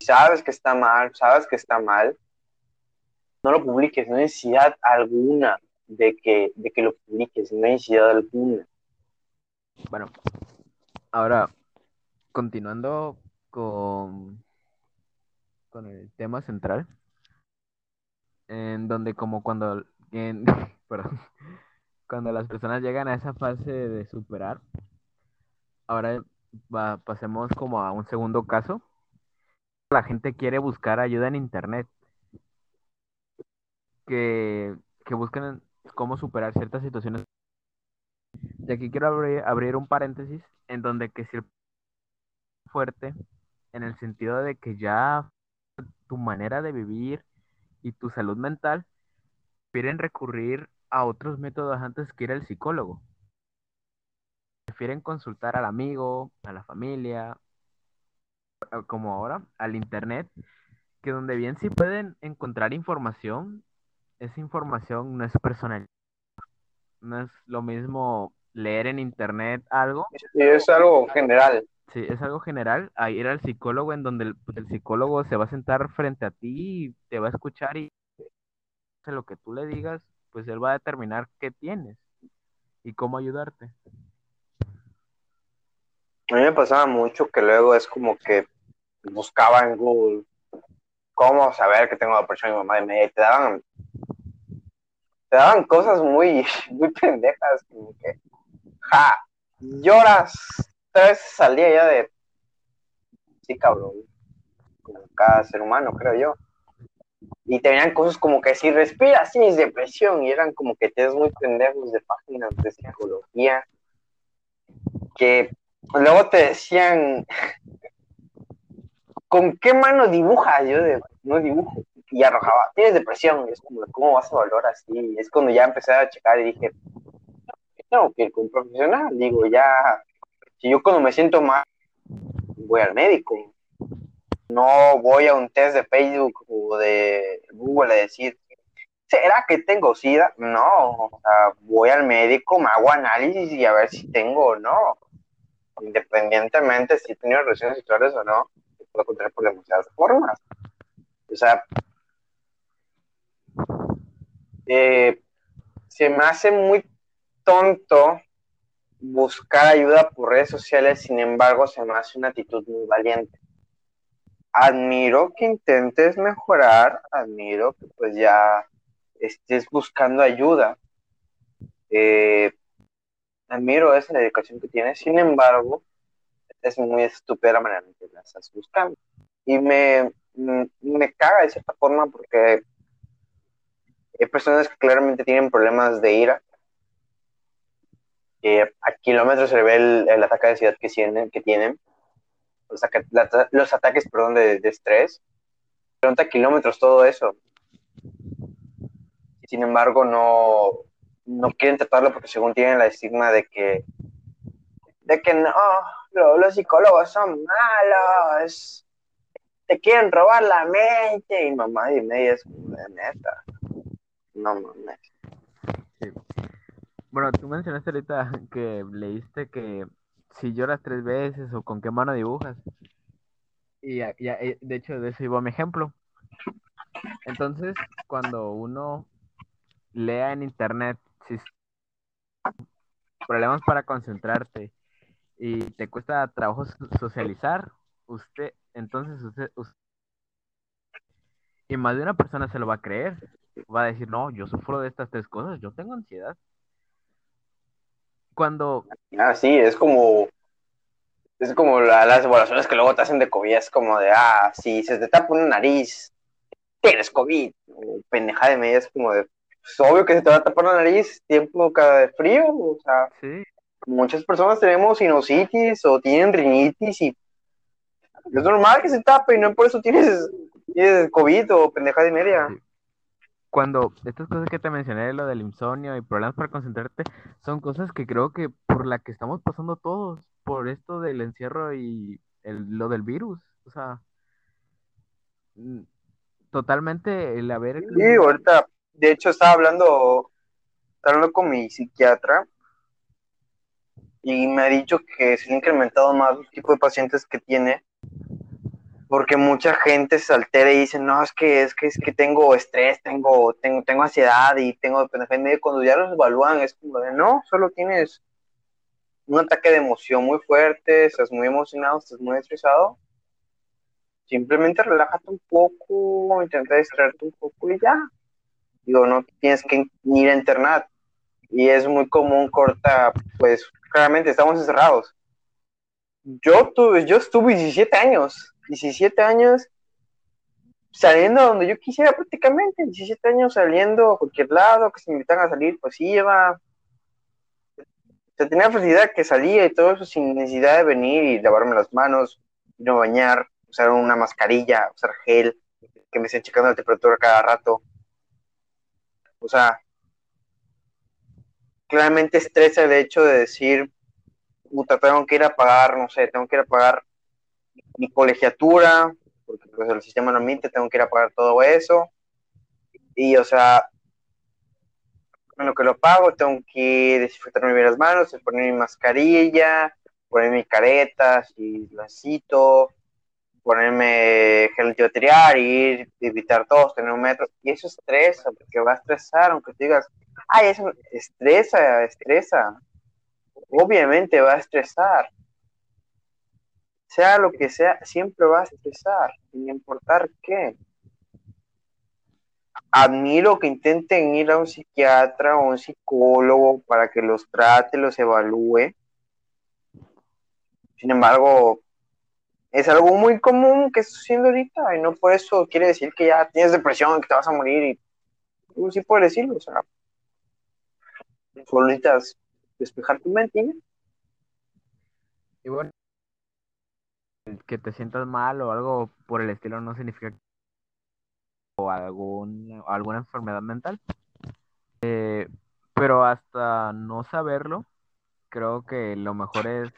sabes que está mal, sabes que está mal, no lo publiques, no hay necesidad alguna de que, de que lo publiques, no hay necesidad alguna. Bueno, ahora, continuando con, con el tema central, en donde como cuando, en, [laughs] cuando las personas llegan a esa fase de superar, ahora pasemos como a un segundo caso. La gente quiere buscar ayuda en internet. Que, que busquen cómo superar ciertas situaciones. Y aquí quiero abrir, un paréntesis en donde que si fuerte en el sentido de que ya tu manera de vivir y tu salud mental prefieren recurrir a otros métodos antes que ir al psicólogo. Prefieren consultar al amigo, a la familia, como ahora, al internet, que donde bien sí pueden encontrar información, esa información no es personal. No es lo mismo leer en internet algo. Sí, es algo general. Sí, es algo general. A ir al psicólogo en donde el, psicólogo se va a sentar frente a ti y te va a escuchar y lo que tú le digas, pues él va a determinar qué tienes y cómo ayudarte. A mí me pasaba mucho que luego es como que buscaba en Google cómo saber que tengo depresión y mamá y me te daban te daban cosas muy, [laughs] muy pendejas, como que, ja, lloras tres veces al día ya de, sí, cabrón, como cada ser humano, creo yo. Y tenían cosas como que si respiras, es depresión, y eran como que te muy pendejos de páginas de psicología, que luego te decían, ¿con qué mano dibujas? Yo de, no dibujo y arrojaba, tienes depresión, y es como, ¿cómo vas a valorar así? Es cuando ya empecé a checar y dije, tengo que ir con un profesional, digo, ya, si yo cuando me siento mal, voy al médico, no voy a un test de Facebook o de Google a decir, ¿será que tengo SIDA? No, voy al médico, me hago análisis y a ver si tengo o no. Independientemente si he tenido relaciones sexuales o no, puedo encontrar por demasiadas formas. O sea, eh, se me hace muy tonto buscar ayuda por redes sociales, sin embargo, se me hace una actitud muy valiente. Admiro que intentes mejorar, admiro que pues ya estés buscando ayuda. Eh, admiro esa dedicación que tienes, sin embargo, es muy estúpida la manera en que la estás buscando. Y me, me caga de cierta forma porque hay personas que claramente tienen problemas de ira. A kilómetros se ve el, ataque de ansiedad que tienen, que tienen los, ataques perdón, de, estrés. Pregunta kilómetros todo eso. Sin embargo, no, no quieren tratarlo porque según tienen la estigma de que, de que no, los, psicólogos son malos, te quieren robar la mente. Y mamá y media es de neta. No mames. Bueno, tú mencionaste ahorita [laughs] que leíste que si lloras tres veces o con qué mano dibujas. Y ya, ya, eh, de hecho, de eso iba mi ejemplo. Entonces, cuando uno lea en internet problemas para concentrarte y te cuesta trabajo socializar, usted, entonces usted, y más de una persona se lo va a creer, va a decir, no, yo sufro de estas tres cosas, yo tengo ansiedad. Cuando... Ah, sí, es como, es como las evaluaciones que luego te hacen de COVID, es como de, ah, si se te tapa una nariz, tienes COVID, pendeja de media, es como de, pues, obvio que se te va a tapar la nariz, tiempo cada de frío, o sea, sí. muchas personas tenemos sinusitis o tienen rinitis y es normal que se tape y no por eso tienes, tienes COVID o pendeja de media. Cuando estas cosas que te mencioné, lo del insomnio y problemas para concentrarte, son cosas que creo que por la que estamos pasando todos, por esto del encierro y el, lo del virus, o sea, totalmente el haber... Sí, ahorita, de hecho, estaba hablando, estaba hablando con mi psiquiatra y me ha dicho que se han incrementado más los tipos de pacientes que tiene porque mucha gente se altera y dice, no, es que es que es que tengo estrés, tengo, tengo, tengo ansiedad y tengo y cuando ya los evalúan es como de no, solo tienes un ataque de emoción muy fuerte, estás muy emocionado, estás muy estresado simplemente relájate un poco, intenta distraerte un poco y ya. Digo, no tienes que ir a internet. Y es muy común corta, pues claramente estamos encerrados. Yo tuve, yo estuve 17 años, 17 años saliendo donde yo quisiera prácticamente, 17 años saliendo a cualquier lado, que se me invitan a salir, pues iba. O tenía facilidad que salía y todo eso sin necesidad de venir y lavarme las manos, no bañar usar una mascarilla, usar gel, que me estén checando la temperatura cada rato. O sea, claramente estresa el hecho de decir, puta, tengo que ir a pagar, no sé, tengo que ir a pagar mi colegiatura, porque pues el sistema no admite, tengo que ir a pagar todo eso. Y, o sea, en lo que lo pago, tengo que desinfectarme bien las manos, poner mi mascarilla, poner mi careta, si lo necesito, ponerme gel antibacterial, ir, evitar todos, tener un metro, y eso estresa, porque va a estresar, aunque digas, ay, eso estresa, estresa, obviamente va a estresar, sea lo que sea, siempre va a estresar, sin importar qué. Admiro que intenten ir a un psiquiatra o un psicólogo para que los trate, los evalúe. Sin embargo, es algo muy común que está sucediendo ahorita y no por eso quiere decir que ya tienes depresión, que te vas a morir y sí puedes decirlo, o sea, solo necesitas despejar tu mente. Que te sientas mal o algo por el estilo no significa o algún, alguna enfermedad mental. Eh, pero hasta no saberlo, creo que lo mejor es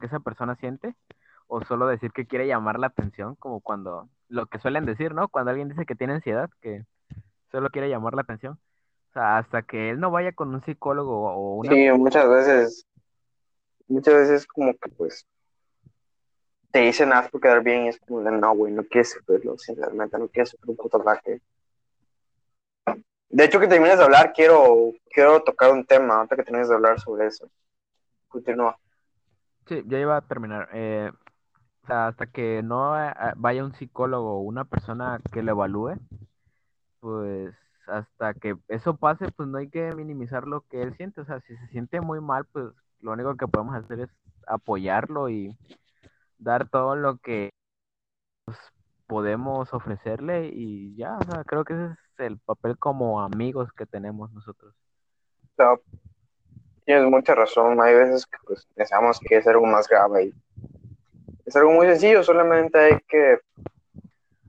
que esa persona siente o solo decir que quiere llamar la atención, como cuando lo que suelen decir, ¿no? Cuando alguien dice que tiene ansiedad, que solo quiere llamar la atención. O sea, hasta que él no vaya con un psicólogo o una... Sí, muchas veces, muchas veces como que pues te dicen haz por quedar bien y es como de no, güey, no quieres sufrirlo, sinceramente, no quieres sufrir un puto. De hecho, que termines de hablar, quiero, quiero tocar un tema, antes que termines de hablar sobre eso. Continúa. Sí, ya iba a terminar. Eh, hasta que no eh, vaya un psicólogo o una persona que lo evalúe, pues hasta que eso pase, pues no hay que minimizar lo que él siente. O sea, si se siente muy mal, pues lo único que podemos hacer es apoyarlo y dar todo lo que podemos ofrecerle y ya, creo que ese es el papel como amigos que tenemos nosotros. Tienes mucha razón, hay veces que pues, pensamos que es algo más grave y es algo muy sencillo, solamente hay que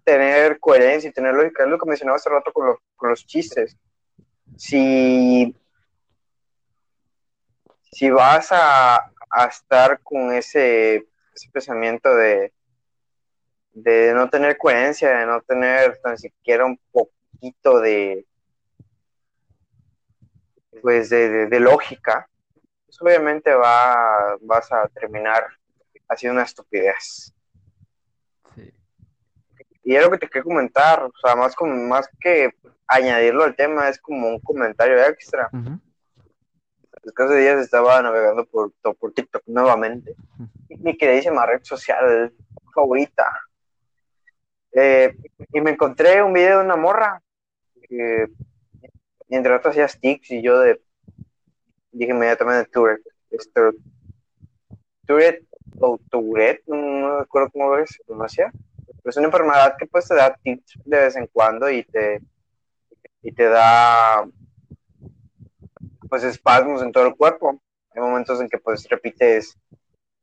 tener coherencia y tener lógica. Es lo que mencionaba hace rato con, con los chistes. Si, si vas a, a estar con ese, ese pensamiento de, de no tener coherencia, de no tener tan siquiera un poquito de, pues de, lógica, pues obviamente va, vas a terminar haciendo una estupidez. Sí. Y es lo que te quiero comentar, o sea, más, como, más que añadirlo al tema, es como un comentario extra. Después de días estaba navegando por, por TikTok nuevamente. Mi queridísima red social favorita. Eh, y me encontré un video de una morra que entre otros hacía sticks y yo de dije inmediatamente Tourette. Esto, Tourette o Tourette, no recuerdo cómo se pronuncia. Pero es una enfermedad que pues te da tics de vez en cuando y te y te da pues espasmos en todo el cuerpo. Hay momentos en que pues repites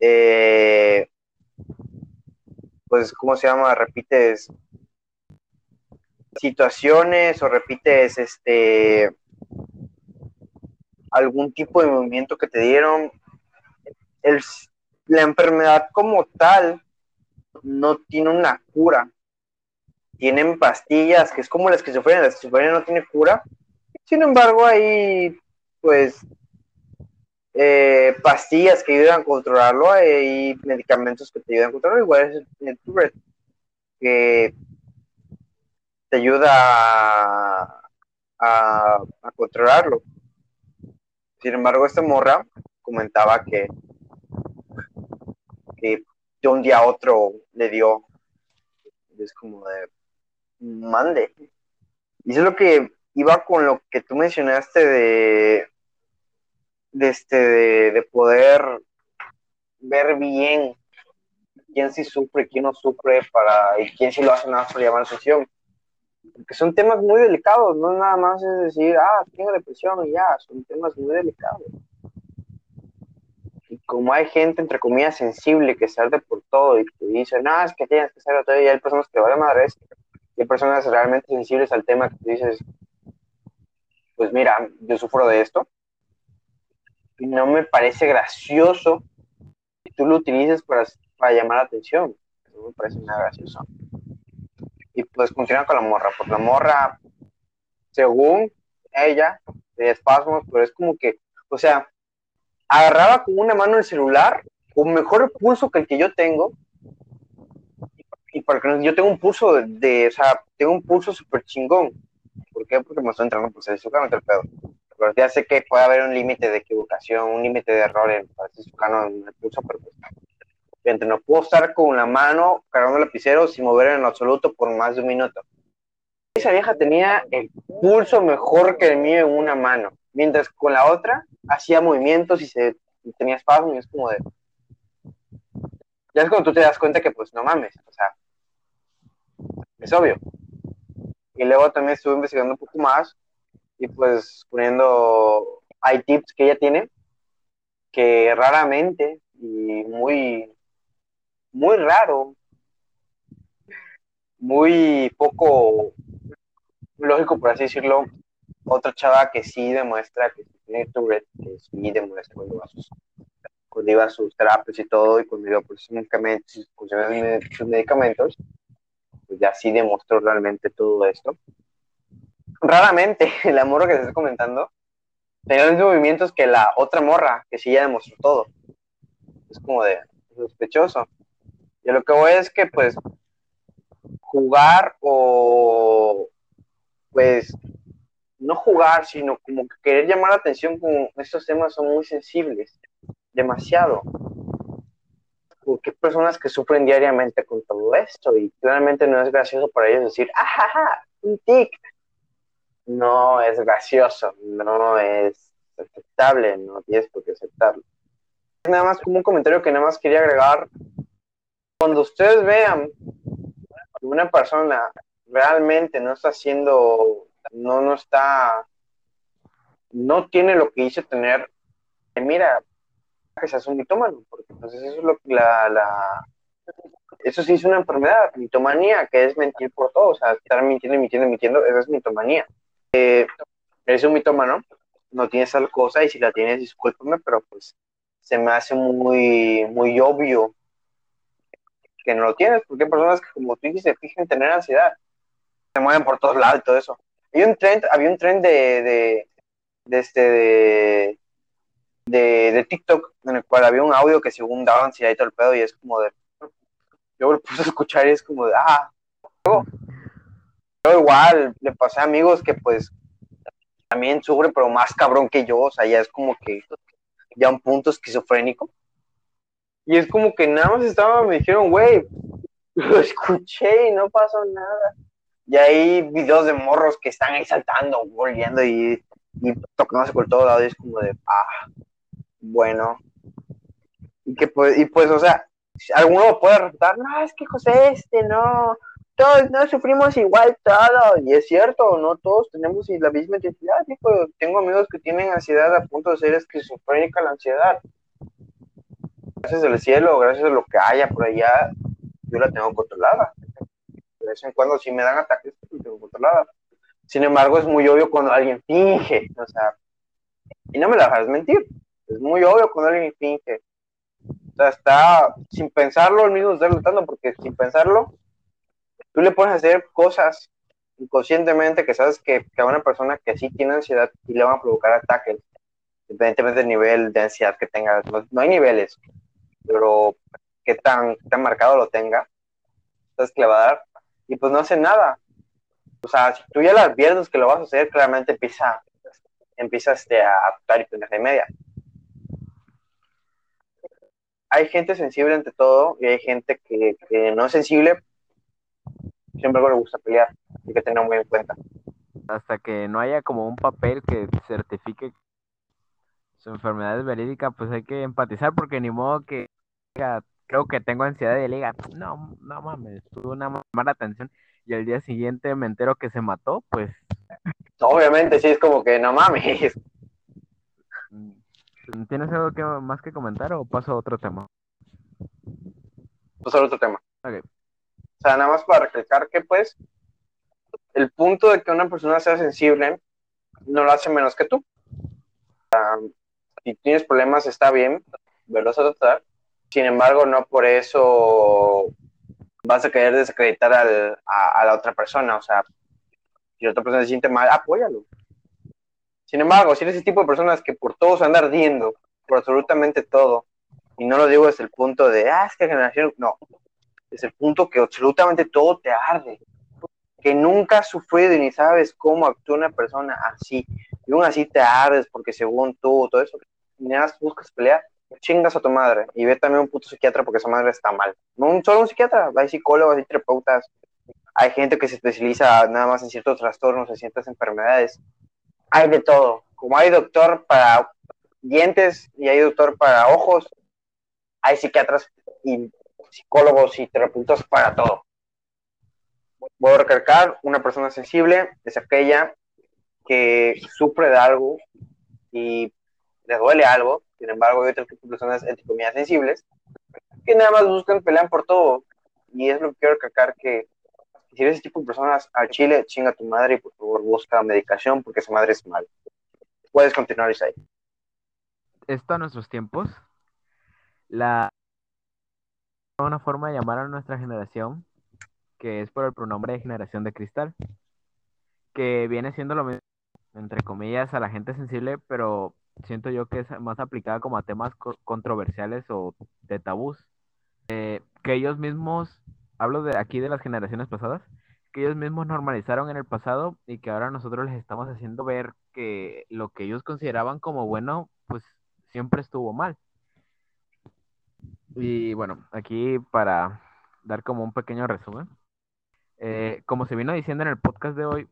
eh, pues cómo se llama, repites situaciones o repites este algún tipo de movimiento que te dieron. La enfermedad como tal no tiene una cura. Tienen pastillas, que es como la esquizofrenia. La esquizofrenia no tiene cura. Sin embargo, hay pues eh, pastillas que ayudan a controlarlo, hay medicamentos que te ayudan a controlarlo, igual es el Tourette, que te ayuda a, controlarlo. Sin embargo, esta morra comentaba que, de un día a otro le dio, es como de, mande. Y es lo que iba con lo que tú mencionaste de de, este, de, poder ver bien quién sí sufre, quién no sufre, para, y quién sí lo hace nada más para llamar la atención. Porque son temas muy delicados, no nada más es decir, ah, tengo depresión y ya, son temas muy delicados. Y como hay gente, entre comillas, sensible que sale por todo y te dice, no, es que tienes que hacerlo todo, y hay personas que vale madres, y hay personas realmente sensibles al tema que te dices, pues mira, yo sufro de esto, y no me parece gracioso que tú lo utilices para, para llamar la atención. No me parece nada gracioso. Y pues funciona con la morra. Pues la morra, según ella, de espasmos, pero es como que, o sea, agarraba con una mano el celular con mejor pulso que el que yo tengo. Y porque yo tengo un pulso de, o sea, tengo un pulso súper chingón. ¿Por qué? Porque me estoy entrando por el el pedo pero ya sé que puede haber un límite de equivocación, un límite de error en, en el pulso, pero pues, no puedo estar con la mano cargando el lapicero sin mover en absoluto por más de un minuto. Esa vieja tenía el pulso mejor que el mío en una mano, mientras con la otra hacía movimientos y se tenía espasmos y es como de... Ya es cuando tú te das cuenta que pues no mames, o sea, es obvio. Y luego también estuve investigando un poco más y pues poniendo, hay tips que ella tiene que raramente y muy, muy raro, muy poco lógico por así decirlo, otra chava que sí demuestra que tiene Tourette, que sí demuestra cuando iba a sus, cuando y todo, y cuando iba por sus medicamentos, sus medicamentos, pues ya sí demostró realmente todo esto raramente [laughs] la morra que se está comentando tenía los movimientos que la otra morra, que sí ya demostró todo. Es como de sospechoso. Y lo que voy es que, pues, jugar o, pues, no jugar, sino como que querer llamar la atención con estos temas son muy sensibles, demasiado. Porque hay personas que sufren diariamente con todo esto y claramente no es gracioso para ellos decir, ajaja, un tic, no es gracioso, no es aceptable, no tienes por qué aceptarlo. Nada más como un comentario que nada más quería agregar. Cuando ustedes vean que una persona realmente no está haciendo, no, no está, no tiene lo que dice tener, mira, que seas un mitómano, porque entonces eso es lo que la, la, eso sí es una enfermedad, mitomanía, que es mentir por todo, o sea, estar mintiendo, mintiendo, mintiendo, eso es mitomanía eres un mitómano, no tienes tal cosa y si la tienes, discúlpame, pero pues se me hace muy, muy obvio que no lo tienes, porque hay personas que, como tú dijiste, fijan en tener ansiedad, se mueven por todos lados y todo eso. Había un tren, había un tren de, de, este, de, de, de, TikTok en el cual había un audio que según daba ansiedad y todo el pedo, y es como de. Yo lo puse a escuchar y es como de. Ah, yo, yo igual le pasé a amigos que, pues, también sufren, pero más cabrón que yo, o sea, ya es como que ya un punto esquizofrénico. Y es como que nada más estaba, me dijeron, güey, lo escuché y no pasó nada. Y hay videos de morros que están ahí saltando, volviendo y, y tocándose por todo lado. Y es como de, ah, bueno. Y que pues, y pues, o sea, alguno puede refutar, no, es que José, este, no, todos no sufrimos igual todo. Y es cierto, no todos tenemos la misma intensidad. tengo amigos que tienen ansiedad a punto de ser esquizofrénica la ansiedad. Gracias al cielo, gracias a lo que haya por allá, yo la tengo controlada. De vez en cuando, si me dan ataques, la tengo controlada. Sin embargo, es muy obvio cuando alguien finge, o sea, y no me la dejas mentir. Es muy obvio cuando alguien finge. O sea, está sin pensarlo, el mismo está luchando, porque sin pensarlo, tú le puedes hacer cosas inconscientemente que sabes que, que, a una persona que sí tiene ansiedad y le van a provocar ataques, independientemente del nivel de ansiedad que tenga. No, hay niveles, pero qué tan, tan marcado lo tenga, sabes que le va a dar, y pues no hace nada. O sea, si tú ya le adviertes que lo vas a hacer, claramente empieza, empieza este, a actuar y ponerse de media. Hay gente sensible ante todo y hay gente que, que no es sensible, siempre le gusta pelear, hay que tener muy en cuenta. Hasta que no haya como un papel que certifique su enfermedad es verídica, pues hay que empatizar porque ni modo que creo que tengo ansiedad y le diga, no, no mames, tuve una mala atención y al día siguiente me entero que se mató, pues... Obviamente sí es como que no mames. Mm, ¿Tienes algo que, más que comentar o paso a otro tema? Paso a otro tema. Okay. O sea, nada más para recalcar que pues el punto de que una persona sea sensible no lo hace menos que tú. si tienes problemas está bien, verlos a. Sin embargo, no por eso vas a querer desacreditar al, a, la otra persona. O sea, si la otra persona se siente mal, apóyalo. Sin embargo, si eres ese tipo de personas que por todo se anda ardiendo, por absolutamente todo, y no lo digo desde el punto de, ah, es que generación, no, es el punto que absolutamente todo te arde, que nunca has sufrido ni sabes cómo actúa una persona así, y aún así te ardes porque según tú, todo eso, y nada buscas pelear, chingas a tu madre y ve también un puto psiquiatra porque esa madre está mal. No solo un psiquiatra, hay psicólogos, hay terapeutas, hay gente que se especializa nada más en ciertos trastornos, en ciertas enfermedades. Hay de todo. Como hay doctor para dientes y hay doctor para ojos, hay psiquiatras y psicólogos y terapeutas para todo. Voy a recalcar, una persona sensible es aquella que sufre de algo y le duele algo, sin embargo hay otras personas, entre comillas, sensibles, que nada más buscan, pelean por todo, y es lo que quiero recalcar que si eres ese tipo de personas, al chile, chinga tu madre y por favor busca medicación porque esa madre es mal. Puedes continuar, Isai. Esto a nuestros tiempos, la una forma de llamar a nuestra generación, que es por el pronombre de generación de cristal, que viene siendo lo mismo, entre comillas, a la gente sensible, pero siento yo que es más aplicada como a temas controversiales o de tabús. Eh, que ellos mismos, hablo de aquí de las generaciones pasadas, que ellos mismos normalizaron en el pasado y que ahora nosotros les estamos haciendo ver que lo que ellos consideraban como bueno, pues siempre estuvo mal. Y bueno, aquí para dar como un pequeño resumen, eh, como se vino diciendo en el podcast de hoy,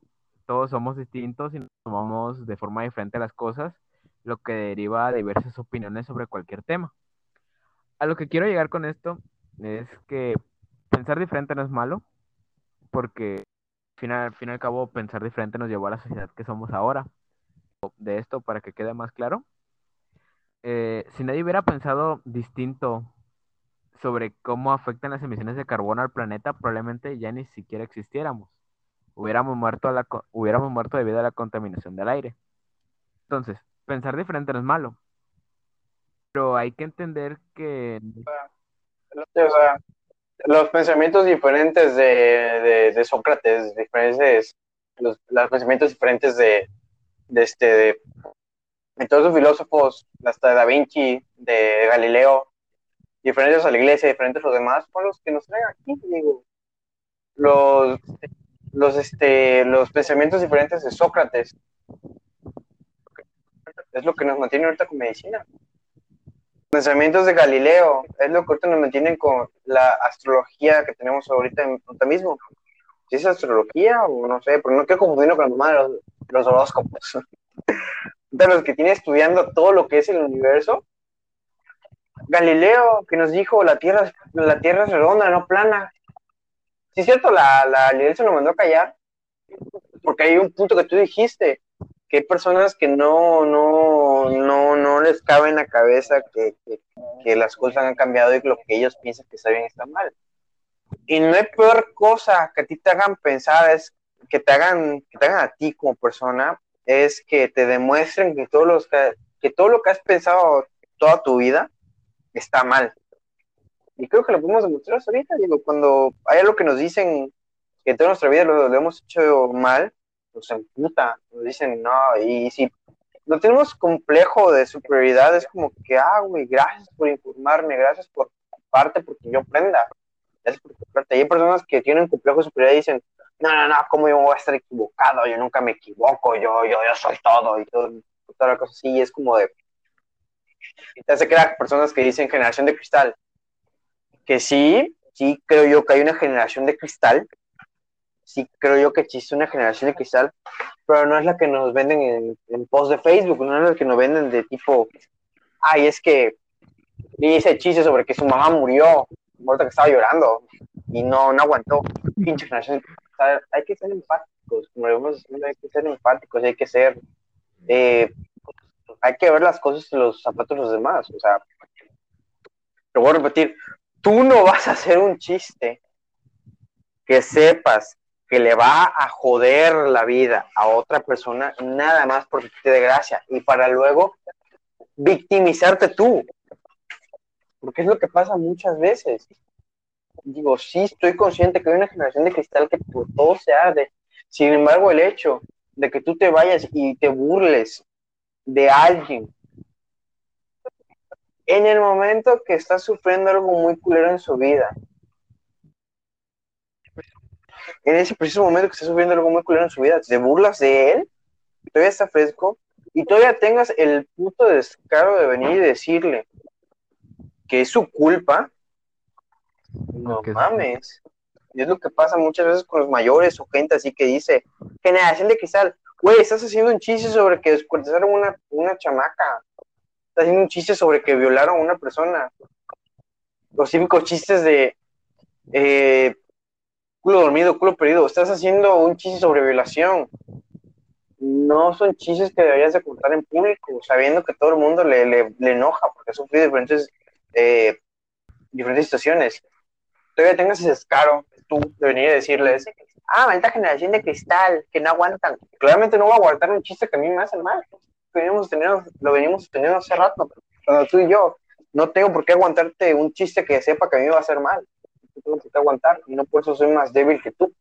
todos somos distintos y nos tomamos de forma diferente las cosas, lo que deriva de diversas opiniones sobre cualquier tema. A lo que quiero llegar con esto es que pensar diferente no es malo, porque al final, al fin y al cabo pensar diferente nos llevó a la sociedad que somos ahora. De esto, para que quede más claro, eh, si nadie hubiera pensado distinto sobre cómo afectan las emisiones de carbono al planeta, probablemente ya ni siquiera existiéramos. Hubiéramos muerto, a la, hubiéramos muerto debido a la contaminación del aire. Entonces, pensar diferente no es malo. Pero hay que entender que... Los pensamientos diferentes de, de, Sócrates, diferentes, los, los, pensamientos diferentes de, este, de, todos los filósofos, hasta de Da Vinci, de Galileo, diferentes a la iglesia, diferentes a los demás, son los que nos traen aquí, digo. Los, los, este, los pensamientos diferentes de Sócrates es lo que nos mantiene ahorita con medicina. Pensamientos de Galileo es lo que ahorita nos mantienen con la astrología que tenemos ahorita, ahorita mismo. Si es astrología o no sé, pero no quiero confundirlo con los, los horóscopos. [laughs] de los que tiene estudiando todo lo que es el universo. Galileo, que nos dijo la Tierra, la tierra es redonda, no plana. Sí, es cierto, la, la se nos mandó a callar, porque hay un punto que tú dijiste, que hay personas que no, no, no, no les cabe en la cabeza que, que, las cosas han cambiado y que lo que ellos piensan que está bien está mal. Y no hay peor cosa que a ti te hagan pensar, es que te hagan, que te hagan a ti como persona, es que te demuestren que, todos los, que, que todo lo que has pensado toda tu vida está mal. Y creo que lo podemos demostrar ahorita, digo, cuando hay algo que nos dicen que toda nuestra vida lo, hemos hecho mal, nos emputa, nos dicen no, y si no tenemos complejo de superioridad, es como que, ah, güey, gracias por informarme, gracias por parte porque yo aprenda, gracias por parte. hay personas que tienen complejo de superioridad y dicen, no, no, no, ¿cómo yo voy a estar equivocado? Yo nunca me equivoco, yo, yo, yo soy todo, y todo, toda la cosa así, y es como de, te hace crear personas que dicen generación de cristal, que sí, sí creo yo que hay una generación de cristal, sí creo yo que existe una generación de cristal, pero no es la que nos venden en, en post de Facebook, no es la que nos venden de tipo, ay, es que dice chiste sobre que su mamá murió, muerta que estaba llorando y no, no aguantó. Pinche generación. hay que ser empáticos, como vemos, hay que ser empáticos, hay que ser, eh, hay que ver las cosas en los zapatos de los demás, o sea, lo voy a repetir, tú no vas a hacer un chiste que sepas que le va a joder la vida a otra persona nada más porque te dé gracia y para luego victimizarte tú. Porque es lo que pasa muchas veces. Digo, sí, estoy consciente que hay una generación de cristal que por todo se arde. Sin embargo, el hecho de que tú te vayas y te burles de alguien en el momento que está sufriendo algo muy culero en su vida, en ese preciso momento que está sufriendo algo muy culero en su vida, te burlas de él, todavía está fresco, y todavía tengas el puto descaro de venir y decirle que es su culpa, no mames. Y es lo que pasa muchas veces con los mayores o gente así que dice, generación de cristal, güey, estás haciendo un chiste sobre que descuartizaron una, una chamaca está haciendo un chiste sobre que violaron a una persona. Los típicos chistes de eh, culo dormido, culo perdido. Estás haciendo un chiste sobre violación. No son chistes que deberías de contar en público, sabiendo que todo el mundo le, le, enoja porque ha sufrido diferentes, eh, diferentes situaciones. Todavía tengas ese descaro tú de venir a decirles, ah, maldita generación de cristal, que no aguantan. Claramente no va a aguantar un chiste que a mí me hace mal venimos teniendo, lo venimos teniendo hace rato, cuando tú y yo, no tengo por qué aguantarte un chiste que sepa que a mí me va a hacer mal. No tengo por qué aguantar y no por eso soy más débil que tú.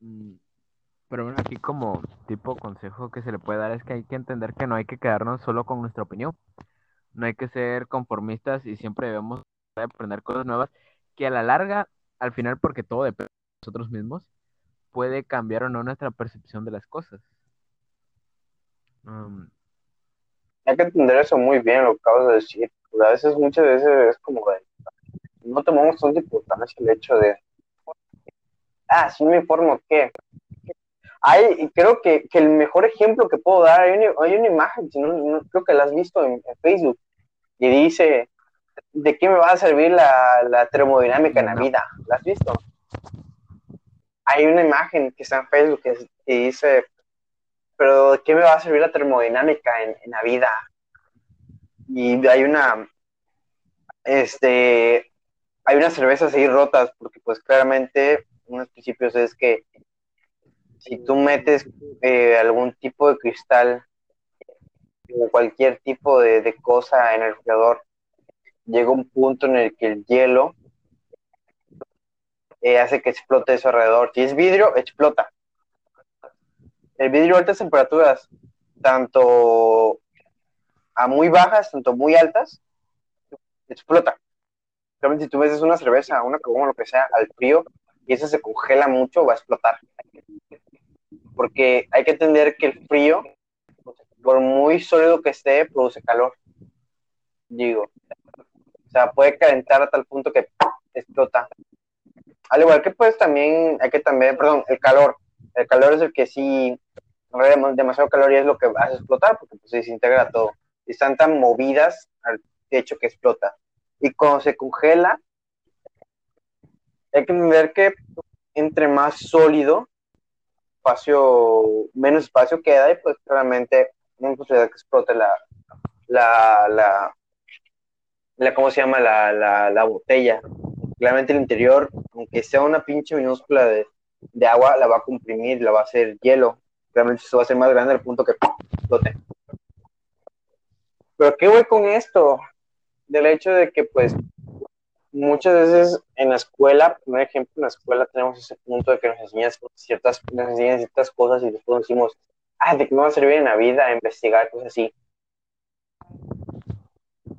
Mm, pero bueno, aquí como tipo consejo que se le puede dar es que hay que entender que no hay que quedarnos solo con nuestra opinión. No hay que ser conformistas y siempre debemos aprender cosas nuevas que a la larga, al final, porque todo depende de nosotros mismos, puede cambiar o no nuestra percepción de las cosas. Hay que entender eso muy bien, lo que acabas de decir. A veces, muchas veces es como de, no tomamos tanta importancia el hecho de, ah, si me informo que. Hay, creo que, que, el mejor ejemplo que puedo dar, hay una, hay una imagen, si no, creo que la has visto en, Facebook, y dice, ¿de qué me va a servir la, la termodinámica en la vida? ¿La has visto? hay una imagen que está en Facebook que, dice, pero ¿de qué me va a servir la termodinámica en, la vida? Y hay una, este, hay unas cervezas ahí rotas, porque pues claramente unos principios es que si tú metes eh, algún tipo de cristal o cualquier tipo de, cosa en el refrigerador, llega un punto en el que el hielo eh, hace que explote eso alrededor. Si es vidrio, explota. El vidrio a altas temperaturas, tanto a muy bajas, tanto muy altas, explota. Realmente si tú ves una cerveza, una como lo que sea, al frío, y eso se congela mucho, va a explotar. Porque hay que entender que el frío, por muy sólido que esté, produce calor. Digo. O sea, puede calentar a tal punto que explota. Al igual que pues también, hay que también, perdón, el calor. El calor es el que sí, demasiado calor es lo que hace explotar, porque pues, se desintegra todo. Están tan movidas al techo que explota. Y cuando se congela, hay que entender que entre más sólido, espacio, menos espacio queda y pues claramente no posibilidad que explote la, la, la ¿cómo se llama? La, la, la, botella. Claramente el interior, aunque sea una pinche minúscula de, de, agua, la va a comprimir, la va a hacer hielo. Realmente eso va a ser más grande al punto que explote. Pero ¿qué voy con esto? Del hecho de que pues muchas veces en la escuela, por ejemplo, en la escuela tenemos ese punto de que nos enseñan ciertas, nos enseñan ciertas cosas y después decimos, ah, de que me va a servir en la vida investigar cosas así.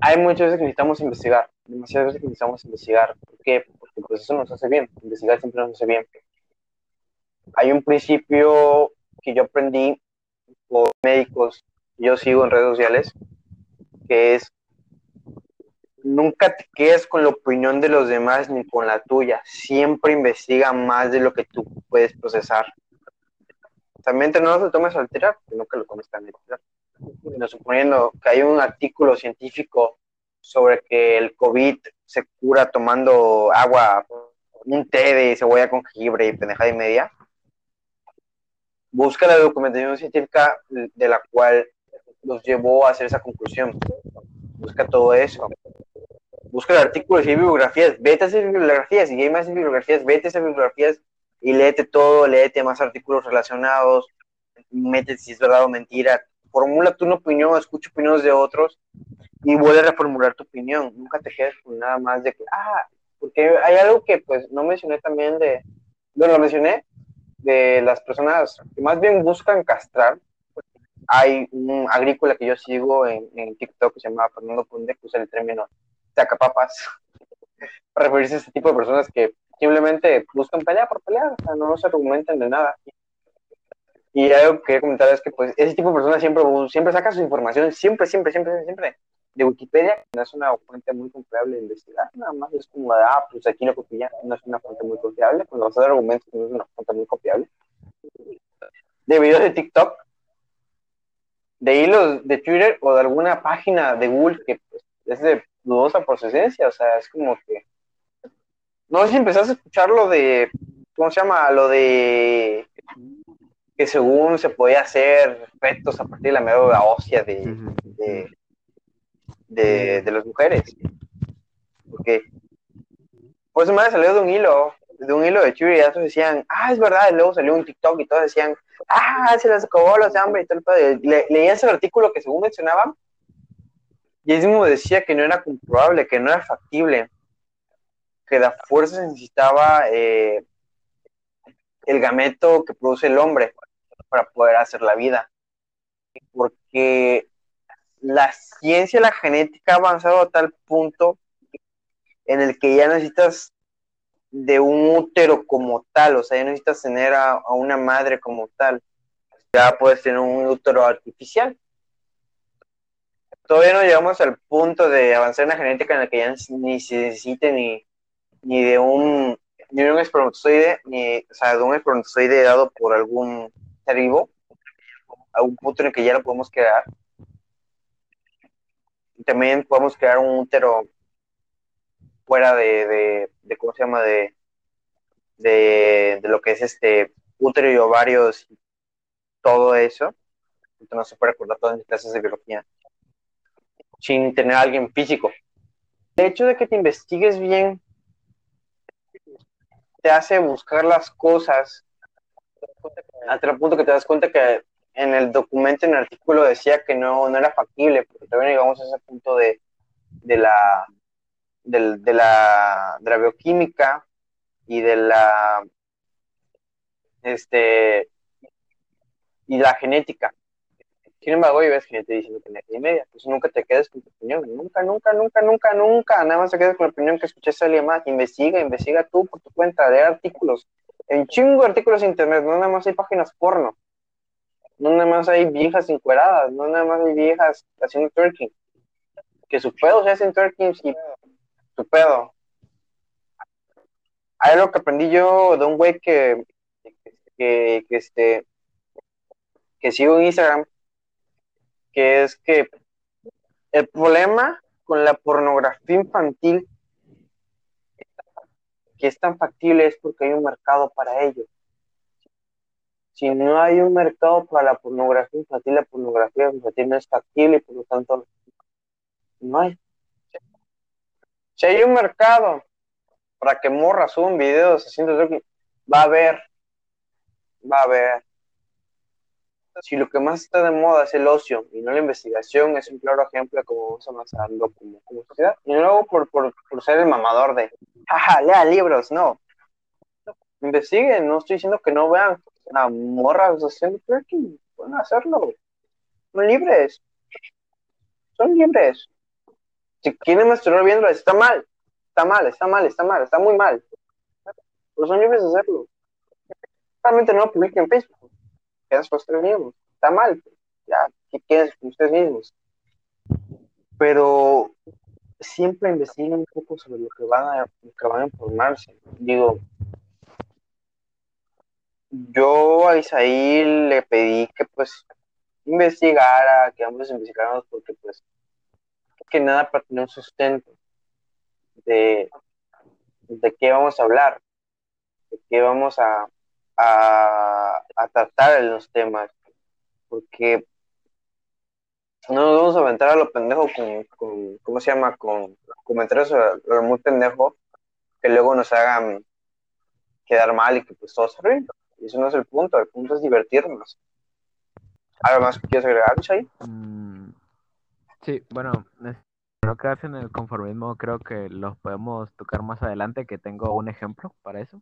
Hay muchas veces que necesitamos investigar, demasiadas veces que necesitamos investigar. ¿Por qué? Porque pues eso nos hace bien, investigar siempre nos hace bien. Hay un principio que yo aprendí por médicos, yo sigo en redes sociales, que es nunca te quedes con la opinión de los demás ni con la tuya. Siempre investiga más de lo que tú puedes procesar. También no lo tomes al tirar, porque nunca lo tomes tan tirar. Suponiendo que hay un artículo científico sobre que el COVID se cura tomando agua, un té de cebolla con jengibre y pendejada y media, busca la documentación científica de la cual los llevó a hacer esa conclusión. Busca todo eso. Busca artículos y bibliografías, vete a esas bibliografías, y hay más bibliografías, vete a esas bibliografías y léete todo, léete más artículos relacionados, mete si es verdad o mentira, formula tu opinión, escucha opiniones de otros y vuelve a reformular tu opinión, nunca te quedes con nada más de que, ah, porque hay algo que pues no mencioné también de, no lo mencioné, de las personas que más bien buscan castrar, hay un agrícola que yo sigo en, en TikTok que se llama Fernando Punde, que usa el término sacapapas [laughs] para referirse a este tipo de personas que simplemente buscan pelea por pelear, o sea, no se argumentan de nada. Y algo que quería comentar es que pues ese tipo de personas siempre, siempre saca su información, siempre, siempre, siempre, siempre de Wikipedia, no es una fuente muy confiable de investigar, nada más es como, ah, pues aquí lo copia, no es una fuente muy confiable, cuando vas a dar argumentos no es una fuente muy confiable. De videos de TikTok, de hilos de Twitter o de alguna página de Google que pues, es de dudosa esencia, o sea, es como que... No sé si empezaste a escuchar lo de, ¿cómo se llama? Lo de que según se podía hacer efectos a partir de la médula ósea de, de, de, las mujeres. Porque, pues me salió de un hilo, de un hilo de Churi, y todos decían, ah, es verdad, y luego salió un TikTok y todos decían, ah, se les acabó los de hambre y tal. Le, leía ese artículo que según mencionaban, y él mismo decía que no era comprobable, que no era factible, que la fuerza necesitaba eh, el gameto que produce el hombre para poder hacer la vida. Porque la ciencia, la genética ha avanzado a tal punto en el que ya necesitas de un útero como tal, o sea, ya necesitas tener a una madre como tal. Ya puedes tener un útero artificial todavía no llegamos al punto de avanzar en la genética en la que ya ni se necesite ni, ni de un ni de un espermatozoide, ni, o sea, de un espermatozoide dado por algún ser vivo, a un punto en que ya lo podemos crear. También podemos crear un útero fuera de, de, ¿cómo se llama? De, de, de, lo que es este útero y ovarios y todo eso. No se puede recordar todas las clases de biología sin tener a alguien físico. El hecho de que te investigues bien te hace buscar las cosas hasta el punto que te das cuenta que en el documento, en el artículo decía que no, no era factible, porque todavía llegamos a ese punto de, de la, de, de, la, de la bioquímica y de la este y la genética. Sin embargo, hoy ves gente diciendo que y media, pues nunca te quedes con tu opinión, nunca, nunca, nunca, nunca, nunca, nada más te quedes con la opinión que escuchaste a alguien más, investiga, investiga tú por tu cuenta, de artículos, en chingo de artículos en internet, no nada más hay páginas porno, no nada más hay viejas encueradas, no nada más hay viejas haciendo twerking, que su pedo se hacen twerking y su pedo. Hay algo que aprendí yo de un güey que, que, que, este, que sigo en Instagram, que es que el problema con la pornografía infantil que es tan factible es porque hay un mercado para ello. Si no hay un mercado para la pornografía infantil, la pornografía infantil no es factible y por lo tanto no hay. Si hay un mercado para que morras suban videos haciendo va a haber, va a haber. Si lo que más está de moda es el ocio y no la investigación, es un claro ejemplo de cómo vamos avanzando como, como sociedad. Y luego por, por, por ser el mamador de, jaja, lea libros, no. Investiguen, no estoy diciendo que no vean a morras haciendo twerking, pueden hacerlo. Son libres. Son libres. Si quieren menstruar viendo, está mal. Está mal, está mal, está mal, está muy mal. Pero son libres de hacerlo. Realmente no publiquen en Facebook. Quedan ustedes mismos. Está mal. Ya, ¿qué quieres ustedes mismos? Pero siempre investiguen un poco sobre lo que van a, lo que van a informarse. Digo, yo a Isaí le pedí que pues investigara, que ambos investigáramos porque pues que nada para tener un sustento de, de qué vamos a hablar, de qué vamos a, a, a tratar los temas, porque no nos vamos a aventar a lo pendejo con, con ¿cómo se llama? Con comentarios lo muy pendejo que luego nos hagan quedar mal y que pues todo se ríen. Y eso no es el punto, el punto es divertirnos. ¿Algo más que quieres agregar, ahí? Mm, sí, bueno, no quedarse en el conformismo, creo que los podemos tocar más adelante, que tengo un ejemplo para eso.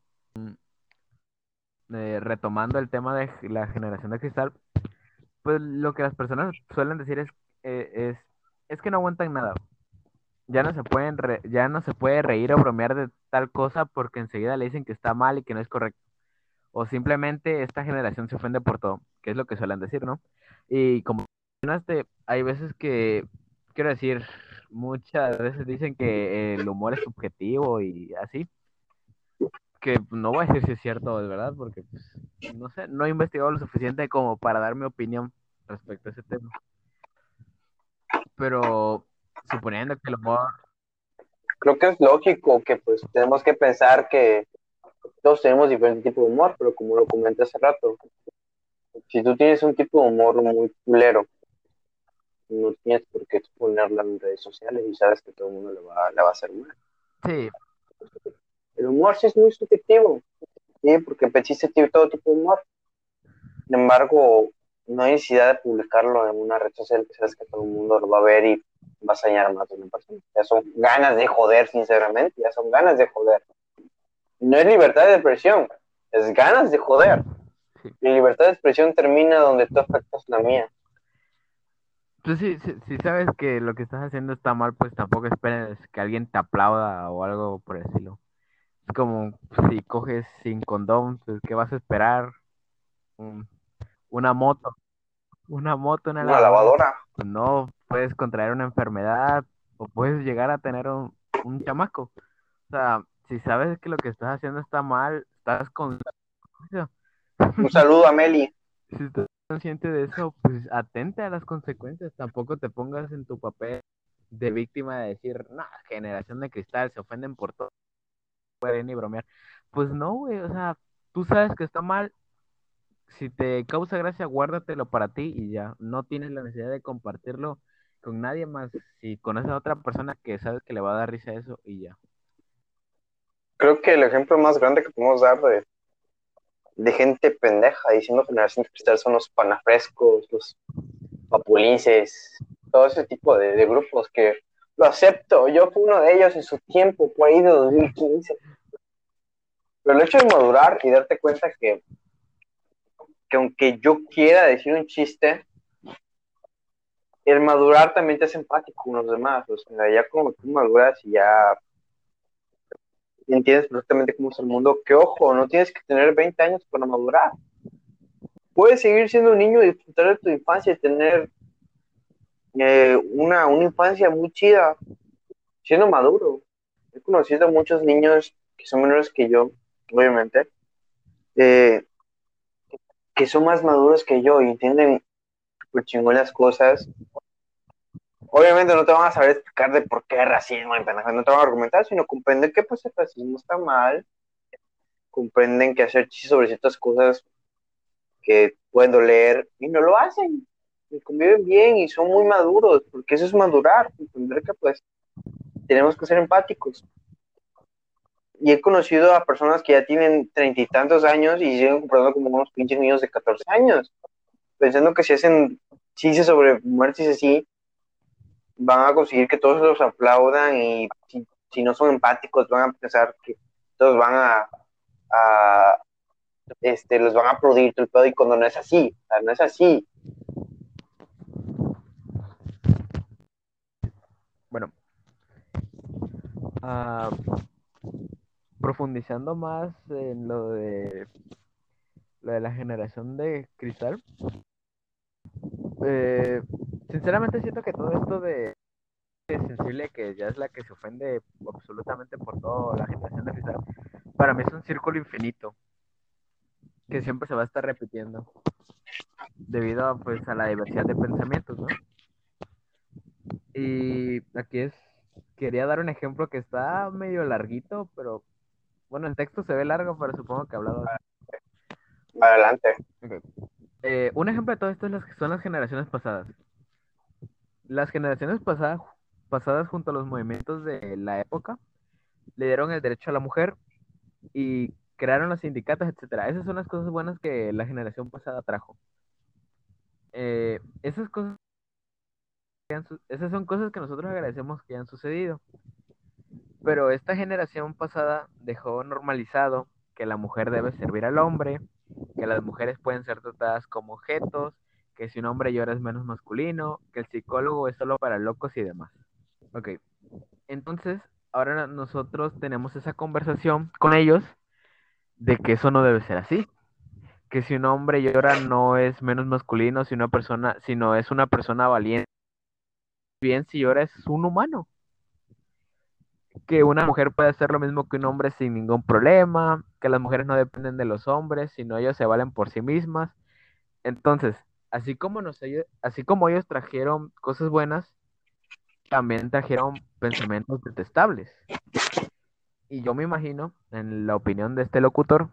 Eh, retomando el tema de la generación de cristal, pues lo que las personas suelen decir es, eh, es, es que no aguantan nada. Ya no se pueden ya no se puede reír o bromear de tal cosa porque enseguida le dicen que está mal y que no es correcto. O simplemente esta generación se ofende por todo, que es lo que suelen decir, ¿no? Y como mencionaste, hay veces que, quiero decir, muchas veces dicen que el humor es subjetivo y así. Que no voy a decir si es cierto o es verdad, porque pues, no sé, no he investigado lo suficiente como para dar mi opinión respecto a ese tema. Pero suponiendo que el humor. Creo que es lógico que pues tenemos que pensar que todos tenemos diferentes tipos de humor, pero como lo comenté hace rato, si tú tienes un tipo de humor muy culero, no tienes por qué exponerla en redes sociales y sabes que todo el mundo le va, le va a hacer mal. Sí. El humor sí es muy subjetivo, ¿sí? porque existe todo tipo de humor. Sin embargo, no hay necesidad de publicarlo en una red social que sabes que todo el mundo lo va a ver y va a señalar más de una persona. Ya son ganas de joder, sinceramente, ya son ganas de joder. No es libertad de expresión, es ganas de joder. La libertad de expresión termina donde tú afectas la mía. Pues sí, si sabes que lo que estás haciendo está mal, pues tampoco esperes que alguien te aplauda o algo por el estilo. Es como si coges sin condón, pues ¿qué vas a esperar? una moto. Una moto, una, una lavadora. Pues no puedes contraer una enfermedad o puedes llegar a tener un, un chamaco. O sea, si sabes que lo que estás haciendo está mal, estás con... Un saludo a Meli. [laughs] Si estás consciente de eso, pues atente a las consecuencias. Tampoco te pongas en tu papel de víctima de decir, no, generación de cristal, se ofenden por todo. Pueden ni bromear. Pues no, güey, o sea, tú sabes que está mal. Si te causa gracia, guárdatelo para ti y ya. No tienes la necesidad de compartirlo con nadie más. Si conoces a otra persona que sabes que le va a dar risa a eso y ya. Creo que el ejemplo más grande que podemos dar de, de gente pendeja diciendo generación de cristal son los panafrescos, los papulinces, todo ese tipo de, de, grupos que lo acepto. Yo fui uno de ellos en su tiempo, por ahí de 2015. Pero el hecho de madurar y darte cuenta que, que aunque yo quiera decir un chiste, el madurar también te hace empático con los demás. O sea, ya como tú maduras y ya entiendes perfectamente cómo es el mundo, que ojo, no tienes que tener 20 años para madurar. Puedes seguir siendo un niño y disfrutar de tu infancia y tener eh, una, una infancia muy chida, siendo maduro. He conocido a muchos niños que son menores que yo, obviamente, que son más maduros que yo y entienden por chingón las cosas. Obviamente no te van a saber explicar de por qué racismo, no te van a argumentar, sino comprenden que pues el racismo está mal, comprenden que hacer chistes sobre ciertas cosas que pueden doler y no lo hacen, y conviven bien y son muy maduros, porque eso es madurar, entender que pues tenemos que ser empáticos y he conocido a personas que ya tienen treinta y tantos años y siguen comprando como unos pinches niños de 14 años, pensando que si hacen chistes sobre muertes así, van a conseguir que todos los aplaudan y si, no son empáticos van a pensar que todos van a, este, los van a aplaudir todo el pedo y cuando no es así, o sea, no es así. Bueno, uh, profundizando más en lo de lo de la generación de cristal, eh, sinceramente siento que todo esto de sensible que ya es la que se ofende absolutamente por toda la generación de cristal, para mí es un círculo infinito que siempre se va a estar repitiendo debido a, pues a la diversidad de pensamientos, ¿no? Y aquí es quería dar un ejemplo que está medio larguito, pero bueno, el texto se ve largo, pero supongo que hablado. Adelante. Eh, un ejemplo de todo esto es las, son las generaciones pasadas. Las generaciones pasadas, pasadas junto a los movimientos de la época le dieron el derecho a la mujer y crearon los sindicatos, etcétera. Esas son las cosas buenas que la generación pasada trajo. Eh, esas cosas esas son cosas que nosotros agradecemos que hayan sucedido. Pero esta generación pasada dejó normalizado que la mujer debe servir al hombre, que las mujeres pueden ser tratadas como objetos, que si un hombre llora es menos masculino, que el psicólogo es solo para locos y demás. Ok, entonces ahora nosotros tenemos esa conversación con ellos de que eso no debe ser así. Que si un hombre llora no es menos masculino, si una persona, sino es una persona valiente. Bien, si llora es un humano que una mujer puede hacer lo mismo que un hombre sin ningún problema, que las mujeres no dependen de los hombres, sino ellos se valen por sí mismas. Entonces, así como, nos, así como ellos trajeron cosas buenas, también trajeron pensamientos detestables. Y yo me imagino, en la opinión de este locutor,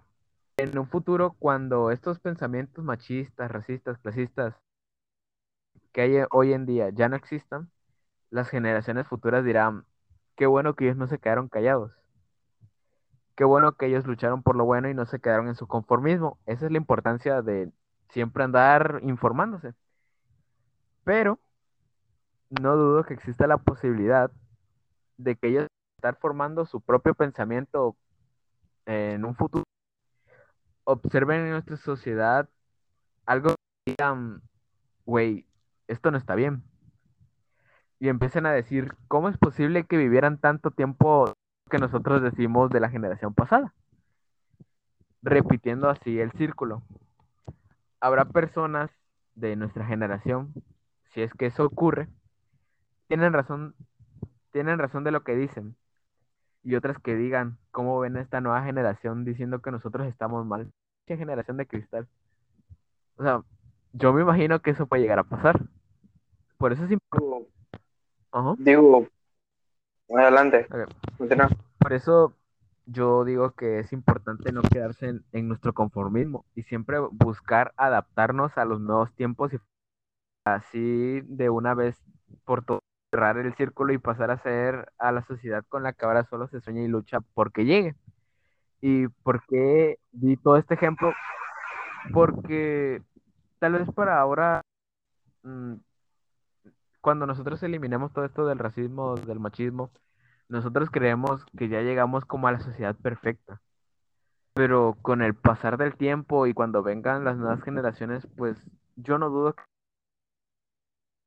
en un futuro cuando estos pensamientos machistas, racistas, clasistas que hay hoy en día ya no existan, las generaciones futuras dirán, qué bueno que ellos no se quedaron callados. Qué bueno que ellos lucharon por lo bueno y no se quedaron en su conformismo. Esa es la importancia de siempre andar informándose. Pero no dudo que exista la posibilidad de que ellos estén formando su propio pensamiento en un futuro. Observen en nuestra sociedad algo que digan, güey, esto no está bien y empiecen a decir, ¿cómo es posible que vivieran tanto tiempo que nosotros decimos de la generación pasada? Repitiendo así el círculo. Habrá personas de nuestra generación, si es que eso ocurre, tienen razón, tienen razón de lo que dicen. Y otras que digan, ¿cómo ven esta nueva generación diciendo que nosotros estamos mal? ¿Qué generación de cristal? O sea, yo me imagino que eso puede llegar a pasar. Por eso es importante Digo, adelante. Por eso yo digo que es importante no quedarse en, nuestro conformismo y siempre buscar adaptarnos a los nuevos tiempos y así de una vez por todo cerrar el círculo y pasar a ser a la sociedad con la que ahora solo se sueña y lucha porque llegue. ¿Y por qué di todo este ejemplo? Porque tal vez para ahora, mm, cuando nosotros eliminemos todo esto del racismo, del machismo, nosotros creemos que ya llegamos como a la sociedad perfecta. Pero con el pasar del tiempo y cuando vengan las nuevas generaciones, pues yo no dudo que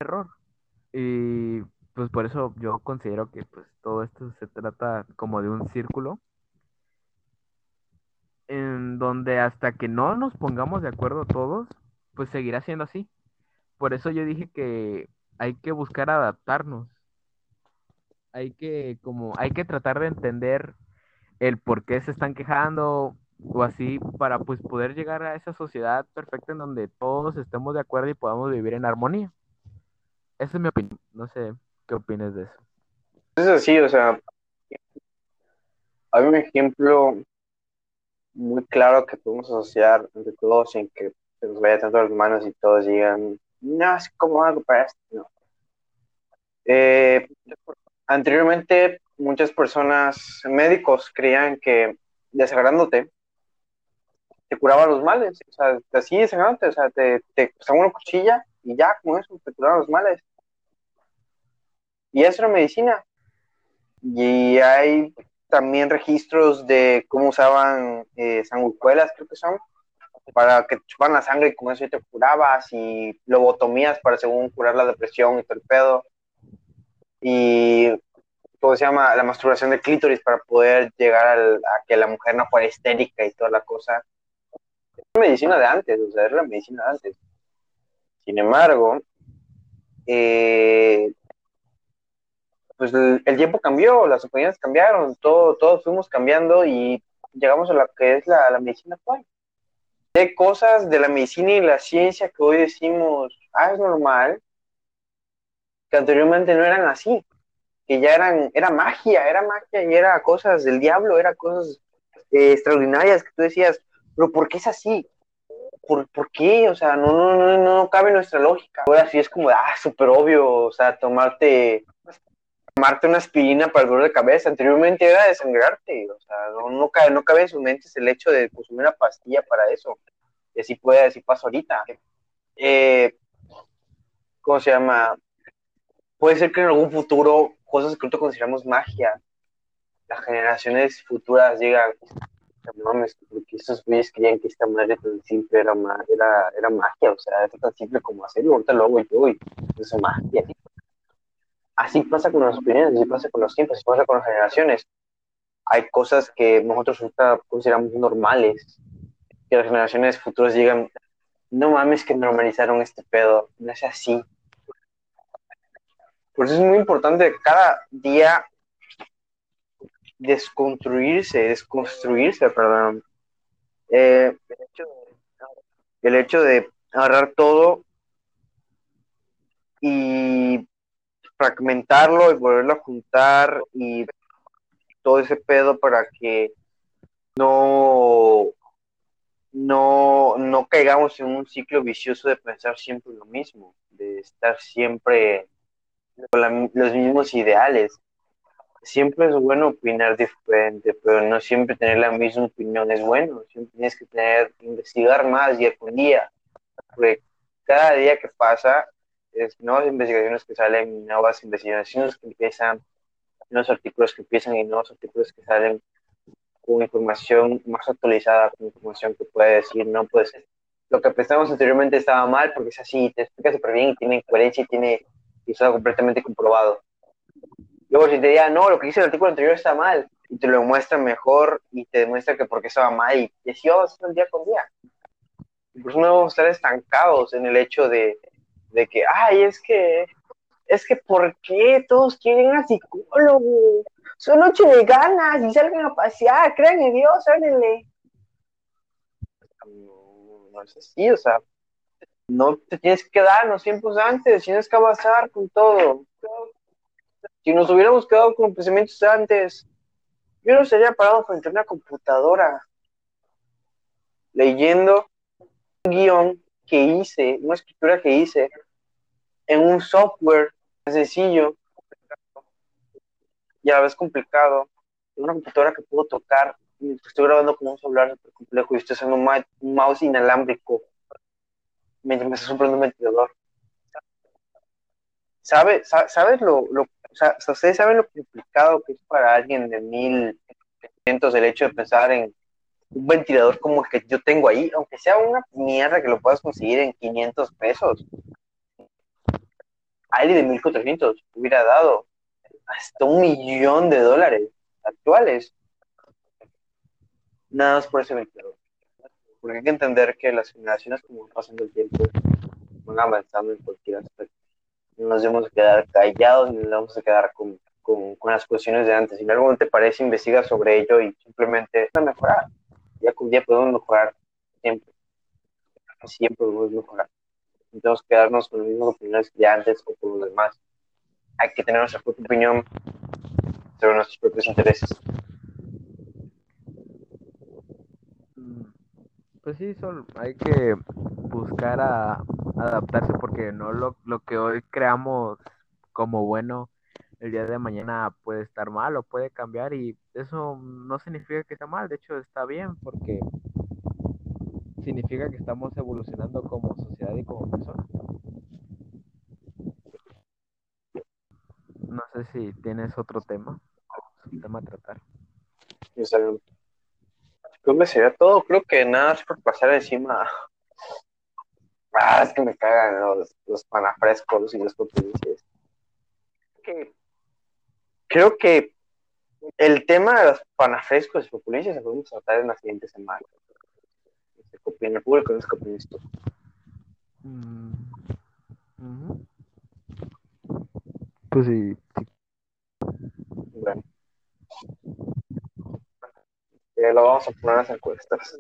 error. Y pues por eso yo considero que pues todo esto se trata como de un círculo en donde hasta que no nos pongamos de acuerdo todos, pues seguirá siendo así. Por eso yo dije que hay que buscar adaptarnos. Hay que como hay que tratar de entender el por qué se están quejando o así para pues poder llegar a esa sociedad perfecta en donde todos estemos de acuerdo y podamos vivir en armonía. Esa es mi opinión. No sé qué opinas de eso. Es así, o sea, hay un ejemplo muy claro que podemos asociar entre todos en que se nos vaya tanto las manos y todos digan, no, es como algo para esto. Eh, anteriormente, muchas personas, médicos, creían que desagrándote te curaba los males, o sea, así desagrándote, o sea, te, te una cuchilla y ya, con eso, te curaba los males. Y eso era medicina. Y hay también registros de cómo usaban eh, sanguijuelas, creo que son, para que te chuparan la sangre y con eso te curabas, y lobotomías para según curar la depresión y todo el pedo. Y todo se llama la masturbación de clítoris para poder llegar a que la mujer no fuera histérica y toda la cosa. Es la medicina de antes, o sea, es la medicina de antes. Sin embargo, eh, pues el, tiempo cambió, las opiniones cambiaron, todo, todos fuimos cambiando y llegamos a lo que es la, la medicina actual. Hay cosas de la medicina y la ciencia que hoy decimos, ah, es normal, que anteriormente no eran así, que ya eran, era magia, era magia y era cosas del diablo, era cosas eh, extraordinarias que tú decías, pero ¿por qué es así? ¿Por, ¿Por, qué? O sea, no, no, no, no cabe nuestra lógica. Ahora sí es como, ah, súper obvio, o sea, tomarte tomarte una aspirina para el dolor de cabeza. Anteriormente era desangrarte, o sea, no, no, cabe, no cabe en su mente el hecho de consumir una pastilla para eso. Y así puede, así pasa ahorita. Eh, ¿Cómo se llama? Puede ser que en algún futuro cosas que nosotros consideramos magia, las generaciones futuras digan, mames, porque esos güeyes creían que esta madre tan simple era, era, era magia, o sea, es tan simple como hacerlo, ahorita lo hago yo y es magia. Así pasa con las opiniones, así pasa con los tiempos, así pasa con las generaciones. Hay cosas que nosotros consideramos normales, que las generaciones futuras digan, no mames que normalizaron este pedo, no es así. Por eso es muy importante cada día desconstruirse, desconstruirse, perdón. Eh, el hecho de agarrar todo y fragmentarlo y volverlo a juntar y todo ese pedo para que no, no, no caigamos en un ciclo vicioso de pensar siempre lo mismo, de estar siempre con los mismos ideales. Siempre es bueno opinar diferente, pero no siempre tener la misma opinión es bueno. Siempre tienes que tener, investigar más día con día, porque cada día que pasa es nuevas investigaciones que salen, nuevas investigaciones que empiezan, nuevos artículos que empiezan y nuevos artículos que salen con información más actualizada, con información que puede decir, no, pues lo que pensamos anteriormente estaba mal porque es así, te explica súper bien y tiene coherencia y tiene y está completamente comprobado. Luego si te diga, no, lo que dice el artículo anterior está mal, y te lo muestra mejor y te demuestra que porque estaba mal y, vamos a día con día. por eso no a estar estancados en el hecho de, de que, ay, es que, es que, ¿por qué todos quieren a psicólogo? Son ocho de ganas y salgan a pasear, crean en Dios, háganle. No, es así, o sea, no te tienes que quedar los tiempos antes, tienes que avanzar con todo. Si nos hubiéramos quedado con pensamientos antes, yo no sería parado frente a una computadora leyendo un guion que hice, una escritura que hice en un software sencillo y a la vez complicado, en una computadora que puedo tocar estoy grabando con un celular súper complejo y estoy usando un, mouse inalámbrico me está soplando un ventilador. ¿Sabe, ¿Sabes lo, lo o ustedes saben lo complicado que es para alguien de 1500 el hecho de pensar en un ventilador como el que yo tengo ahí, aunque sea una mierda que lo puedas conseguir en 500 pesos. Alguien de 1400 hubiera dado hasta un millón de dólares actuales. Nada más por ese ventilador. Porque hay que entender que las generaciones, como pasando el tiempo, van avanzando en cualquier aspecto. No nos debemos quedar callados ni nos vamos a quedar con, con, las cuestiones de antes. Si algo te parece, investiga sobre ello y simplemente mejorar. Ya día podemos mejorar siempre. Siempre podemos mejorar. No que quedarnos con las mismas opiniones de antes o con los demás. Hay que tener nuestra propia opinión sobre nuestros propios intereses. Pues sí, solo hay que buscar a adaptarse porque no lo, lo que hoy creamos como bueno el día de mañana puede estar mal o puede cambiar y eso no significa que está mal, de hecho está bien porque significa que estamos evolucionando como sociedad y como personas. No sé si tienes otro tema, un tema a tratar. Creo que sería todo. Creo que nada es por pasar encima. Ah, es que me cagan los, los panafrescos y los populicias. Creo que el tema de los panafrescos y populicias se podemos tratar en la siguiente semana. Se copia en el público, no se copia en esto. Mm, pues sí. Bueno lo vamos a poner en las encuestas.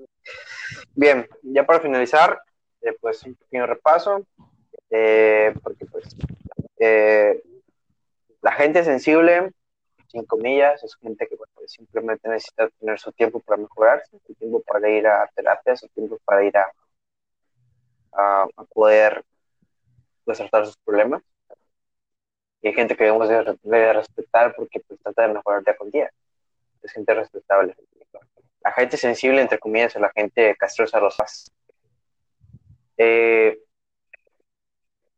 Bien, ya para finalizar, eh, pues un pequeño repaso, eh, porque pues eh, la gente sensible, sin comillas, es gente que simplemente necesita tener su tiempo para mejorarse, su tiempo para ir a terapia, su tiempo para ir a, a, poder pues, sus problemas. Y hay gente que debemos de, respetar porque pues, trata de mejorar día con día. Es gente respetable la gente sensible, entre comillas, o la gente castrosa rosas. Eh,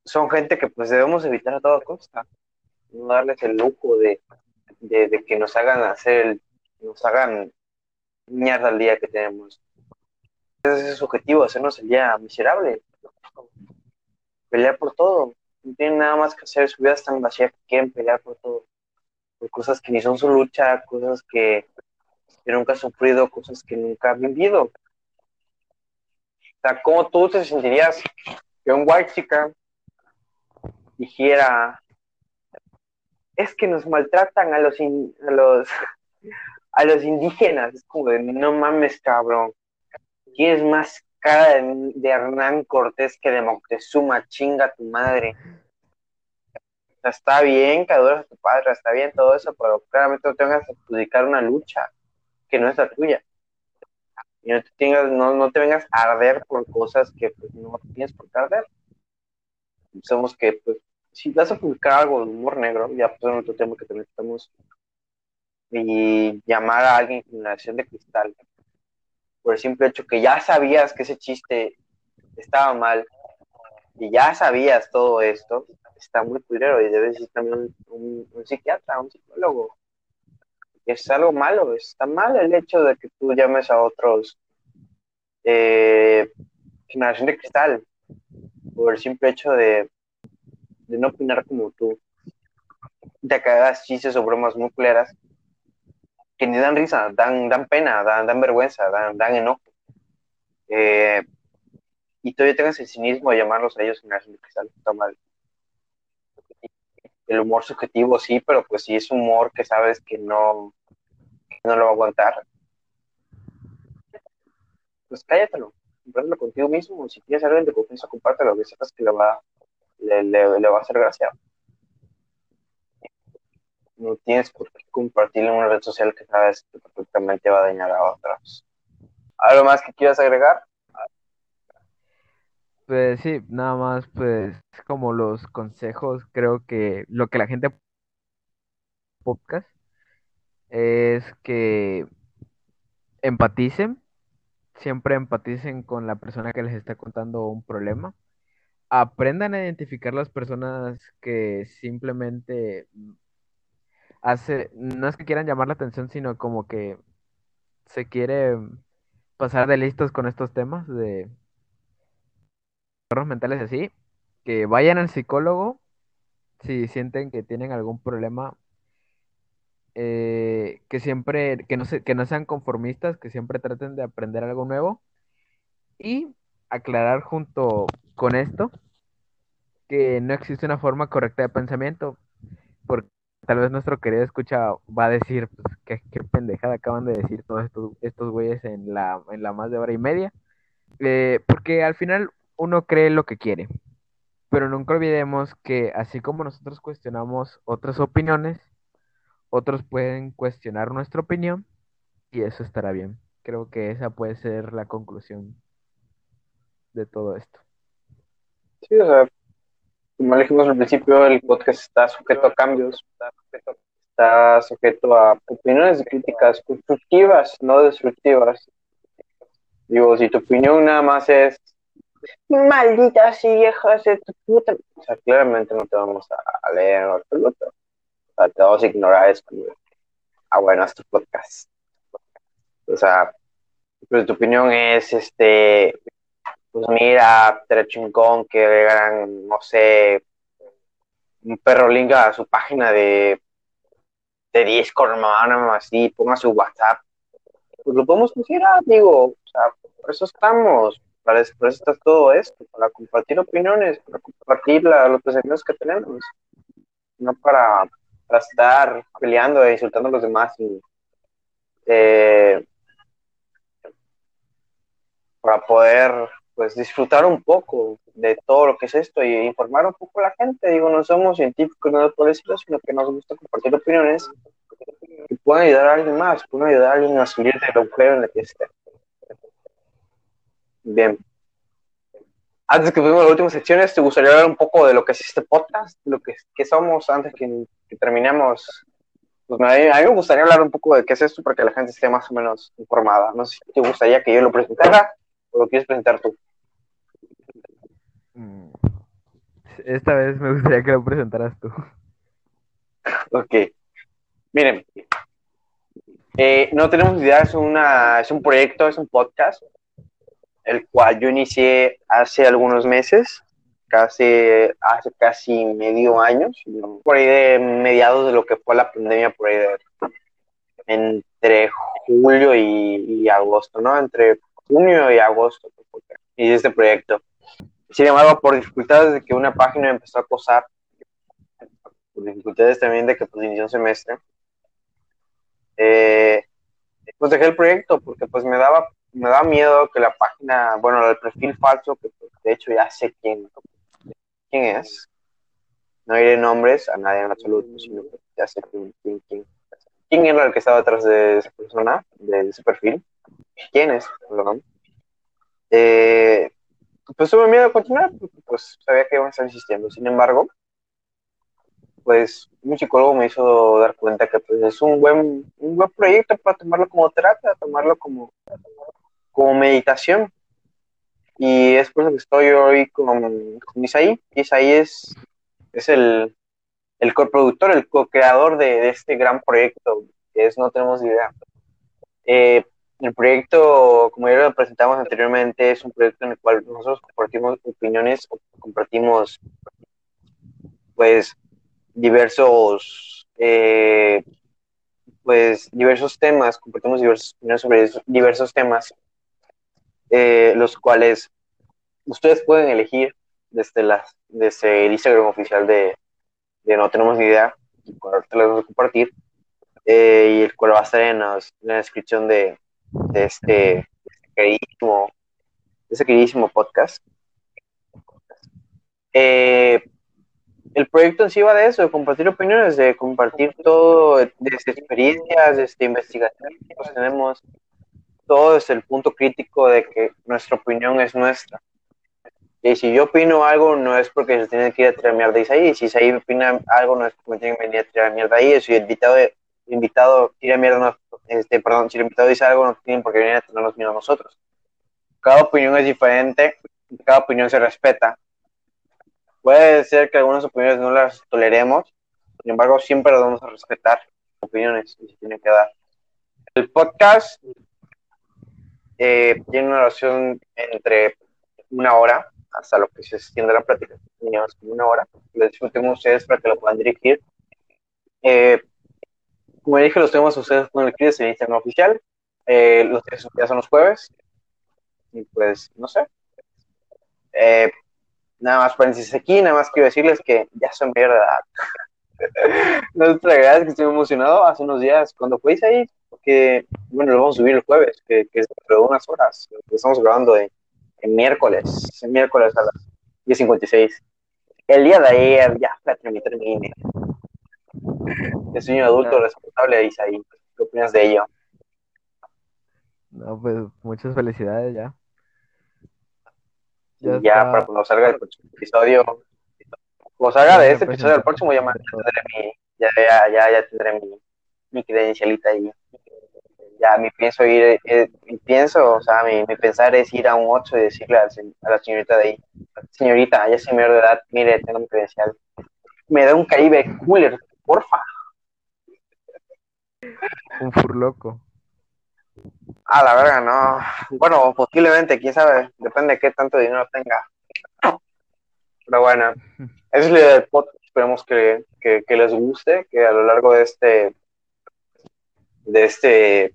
son gente que pues debemos evitar a toda costa, no darles el lujo de, que nos hagan hacer, nos hagan mierda el día que tenemos. Ese es su objetivo, hacernos el día miserable. Pelear por todo. No tienen nada más que hacer, su vida es tan vacía que quieren pelear por todo. Por cosas que ni son su lucha, cosas que nunca ha sufrido cosas que nunca ha vivido. O sea, ¿cómo tú te sentirías que un white chica dijera, es que nos maltratan a los, a los, a los indígenas? Es como de, no mames, cabrón. ¿Quién es más cara de, Hernán Cortés que de Moctezuma? Chinga tu madre. Está bien que a tu padre, está bien todo eso, pero claramente no tengas que adjudicar una lucha que no es la tuya. Y no te, tengas, no, no te vengas a arder por cosas que pues, no tienes por qué arder. Somos que, pues, si vas a publicar algo de humor negro, ya pues en otro tema que también estamos, y llamar a alguien generación de cristal, por el simple hecho que ya sabías que ese chiste estaba mal, y ya sabías todo esto, está muy culero y debes ir también un, un psiquiatra, un psicólogo, es algo malo, está mal el hecho de que tú llames a otros eh, generación de cristal por el simple hecho de, no opinar como tú, de que hagas chistes o bromas muy claras que ni dan risa, dan, dan pena, dan, dan vergüenza, dan, dan enojo. Eh, y todavía tengas el cinismo de llamarlos a ellos generación de cristal, está mal el humor subjetivo sí, pero pues sí es humor que sabes que no, no lo va a aguantar. Pues cállatelo, compártelo contigo mismo. Si tienes alguien de confianza, compártelo, que sepas que le va, le, le, va a hacer gracia. No tienes por qué compartirlo en una red social que sabes que perfectamente va a dañar a otros. ¿Algo más que quieras agregar? Pues sí, nada más, pues como los consejos, creo que lo que la gente podcast es que empaticen, siempre empaticen con la persona que les está contando un problema. Aprendan a identificar las personas que simplemente hace, no es que quieran llamar la atención, sino como que se quiere pasar de listos con estos temas de mentales así, que vayan al psicólogo si sienten que tienen algún problema, eh, que siempre, que no, se, que no sean conformistas, que siempre traten de aprender algo nuevo y aclarar junto con esto que no existe una forma correcta de pensamiento, porque tal vez nuestro querido escucha va a decir, pues, qué, pendejada acaban de decir todos estos, estos güeyes en la, en la más de hora y media, eh, porque al final uno cree lo que quiere, pero nunca olvidemos que así como nosotros cuestionamos otras opiniones, otros pueden cuestionar nuestra opinión y eso estará bien. Creo que esa puede ser la conclusión de todo esto. Sí, o sea, como dijimos al principio, el podcast está sujeto a cambios, está sujeto a opiniones y críticas constructivas, no destructivas. Digo, si tu opinión nada más es malditas viejas de tu puta. O sea, claramente no te vamos a leer en absoluto. O sea, te vamos a ignorar eso. Ah, bueno, es tu podcast. O sea, pero tu opinión es, este, pues mira, tres chingón que hagan, no sé, un perro linga a su página de, de Discord, no, así, ponga su WhatsApp. Pues lo podemos considerar, digo, o sea, por eso estamos, para eso, está todo esto, para compartir opiniones, para compartir los pensamientos que tenemos, no para, estar peleando e insultando a los demás. Eh, para poder pues disfrutar un poco de todo lo que es esto y informar un poco a la gente. Digo, no somos científicos, no por decirlo, sino que nos gusta compartir opiniones que puedan ayudar a alguien más, pueden ayudar a alguien a salir del agujero en el que esté. Bien. Antes que fuimos las últimas secciones, ¿te gustaría hablar un poco de lo que es este podcast? lo que, somos antes que, terminemos? Pues a, mí, me gustaría hablar un poco de qué es esto para que la gente esté más o menos informada. No sé si te gustaría que yo lo presentara o lo quieres presentar tú. Mm. Esta vez me gustaría que lo presentaras tú. [laughs] Ok. Miren, eh, no tenemos idea, es, una, es un proyecto, es un podcast el cual yo inicié hace algunos meses, casi, hace casi medio año, por ahí de mediados de lo que fue la pandemia, por ahí de entre julio y, agosto, ¿no? Entre junio y agosto, y este proyecto. Sin embargo, por dificultades de que una página empezó a acosar, por dificultades también de que pues inició un semestre, eh, pues dejé el proyecto porque pues me daba me da miedo que la página, bueno, el perfil falso, que pues, de hecho ya sé quién, quién es. No diré nombres a nadie en absoluto, sino que ya sé quién, quién, quién, era el que estaba detrás de esa persona, de ese perfil. ¿Quién es? Perdón. Eh, pues tuve miedo de continuar, pues sabía que iban a estar insistiendo. Sin embargo, pues un psicólogo me hizo dar cuenta que pues es un buen, un buen proyecto para tomarlo como terapia, tomarlo como, como meditación. Y es por eso que estoy hoy con, Isaí. Isaí es, es el, el coproductor, el co-creador de, este gran proyecto, que es No Tenemos Idea. Eh, el proyecto, como ya lo presentamos anteriormente, es un proyecto en el cual nosotros compartimos opiniones, compartimos pues diversos eh, pues diversos temas, compartimos diversas opiniones sobre diversos temas eh, los cuales ustedes pueden elegir desde, las, desde el Instagram oficial de, No Tenemos Ni Idea, el cual te lo vamos a compartir, eh, y el cual va a estar en, la descripción de, este, queridísimo, este queridísimo podcast. Eh, el proyecto en sí va de eso, de compartir opiniones, de compartir todo, desde experiencias, desde investigaciones que tenemos, todo desde el punto crítico de que nuestra opinión es nuestra. Y si yo opino algo, no es porque se tiene que ir a tirar mierda ahí. Si ahí opina algo, no es porque me tienen que venir a tirar mierda ahí. Soy invitado de, invitado tira mierda, este, perdón, si el invitado dice algo, no tienen por qué venir a tenernos miedo a nosotros. Cada opinión es diferente, cada opinión se respeta. Puede ser que algunas opiniones no las toleremos, sin embargo, siempre las vamos a respetar, opiniones que se tienen que dar. El podcast eh, tiene una duración entre una hora hasta lo que se extiende la plática, como una hora. Les disfrutemos ustedes para que lo puedan dirigir. Eh, como dije, los tenemos ustedes con el CRIS en Instagram oficial. Eh, los días son los jueves. Y pues, no sé. Eh, nada más paréntesis aquí, nada más quiero decirles que ya son mayor de edad. no te tragarás que estoy emocionado hace unos días cuando fuiste ahí, porque, bueno, lo vamos a subir el jueves, que, que es dentro de unas horas. Estamos grabando en, en miércoles, en miércoles a las 10.56. El día de ayer ya terminé, Es un adulto responsable de Isaí. ¿Qué opinas de ello? No, pues muchas felicidades ya. Ya, ya para cuando salga el próximo episodio, cuando salga de este episodio del próximo, ya, tendré mi, ya, ya, ya, ya tendré mi, mi credencialita ahí. Ya mi pienso ir, eh, mi pienso, o sea, mi, mi, pensar es ir a un 8 y decirle a, la señorita de ahí, señorita, ya soy mayor de edad, mire, tengo mi credencial. Me da un Caribe cooler, porfa. Un furloco. A la verga, no. Bueno, posiblemente, quién sabe. Depende de qué tanto dinero tenga. Pero bueno, [laughs] es la idea del podcast. Esperemos que, que, que, les guste, que a lo largo de este de este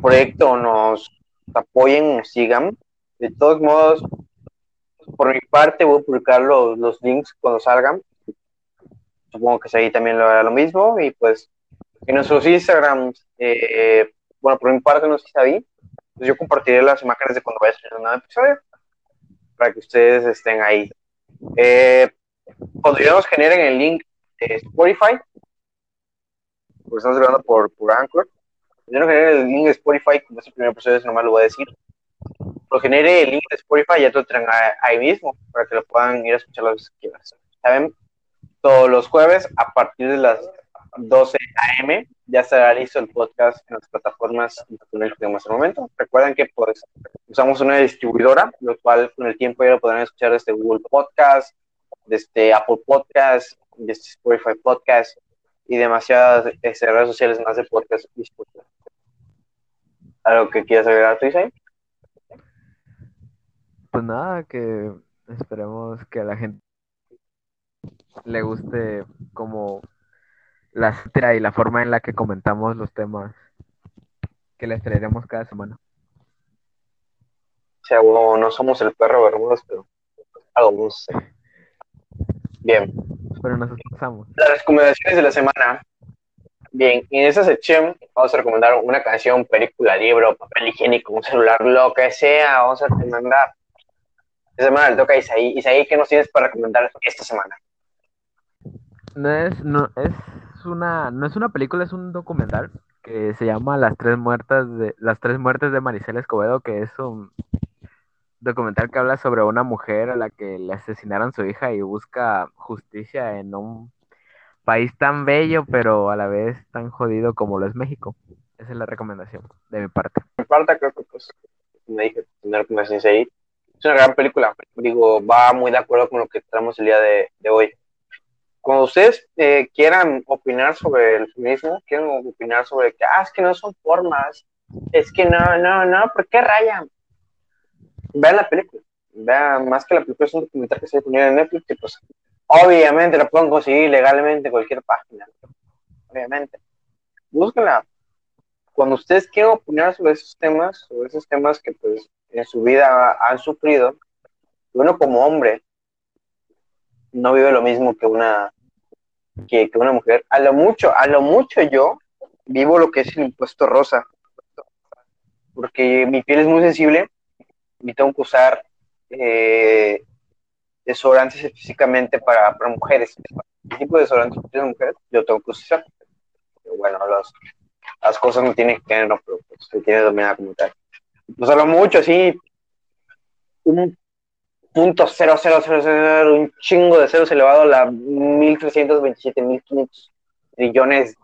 proyecto nos apoyen, nos sigan. De todos modos, por mi parte voy a publicar los, los links cuando salgan. Supongo que ahí también lo hará lo mismo. Y pues en nuestros Instagram, eh, bueno, por mi parte no sé si sabí, pues yo compartiré las imágenes de cuando vaya a un nuevo episodio para que ustedes estén ahí. Eh, cuando ya nos generen el link de Spotify, porque estamos grabando por, por Anchor, yo no genere el link de Spotify, como es el primer episodio, eso nomás lo voy a decir. Lo genere el link de Spotify, ya te lo traen ahí mismo, para que lo puedan ir a escuchar las que quieran. ¿Saben? Todos los jueves, a partir de las 12 a.m. ya estará listo el podcast en las plataformas que tenemos en el momento. Recuerden que pues usamos una distribuidora, lo cual con el tiempo ya lo podrán escuchar desde Google Podcast, desde Apple Podcast, desde Spotify Podcast y demasiadas este, redes sociales más de podcast. ¿Algo que quieras agregar, tú, Pues nada, que esperemos que la gente le guste como la y la forma en la que comentamos los temas que les traeremos cada semana. O sea, no somos el perro Bermudas, pero algo Bien. Pero nos esforzamos. Las recomendaciones de la semana. Bien, en esta sección vamos a recomendar una canción, película, libro, papel higiénico, un celular, lo que sea. Vamos a recomendar. Esta semana le toca a Isaí. Isaí, ¿qué nos tienes para recomendar esta semana? No es, no, es una, no es una película, es un documental que se llama Las tres muertas de, Las tres muertes de Maricela Escobedo, que es un documental que habla sobre una mujer a la que le asesinaron su hija y busca justicia en un país tan bello, pero a la vez tan jodido como lo es México. Esa es la recomendación de mi parte. Mi parte, creo que pues. Es una gran película. Digo, va muy de acuerdo con lo que tenemos el día de hoy cuando ustedes eh, quieran opinar sobre el feminismo, quieran opinar sobre que, ah, es que no son formas, es que no, no, no, ¿por qué rayan? Vean la película, vean, más que la película es un documental que se disponible en Netflix, pues obviamente la pueden conseguir legalmente en cualquier página, obviamente. Búsquenla. Cuando ustedes quieran opinar sobre esos temas, sobre esos temas que pues en su vida han sufrido, uno como hombre no vive lo mismo que una que, una mujer. A lo mucho, a lo mucho yo vivo lo que es el impuesto rosa, porque mi piel es muy sensible y tengo que usar eh, desodorantes específicamente para, para mujeres. ¿Qué tipo de desodorantes para mujeres? Yo tengo que usar. bueno, las cosas no tienen género, pero pues, se tiene dominada como tal. Pues a lo mucho, así, punto cero, cero, cero, cero, un chingo de ceros elevado a la 1327, 1500 trillones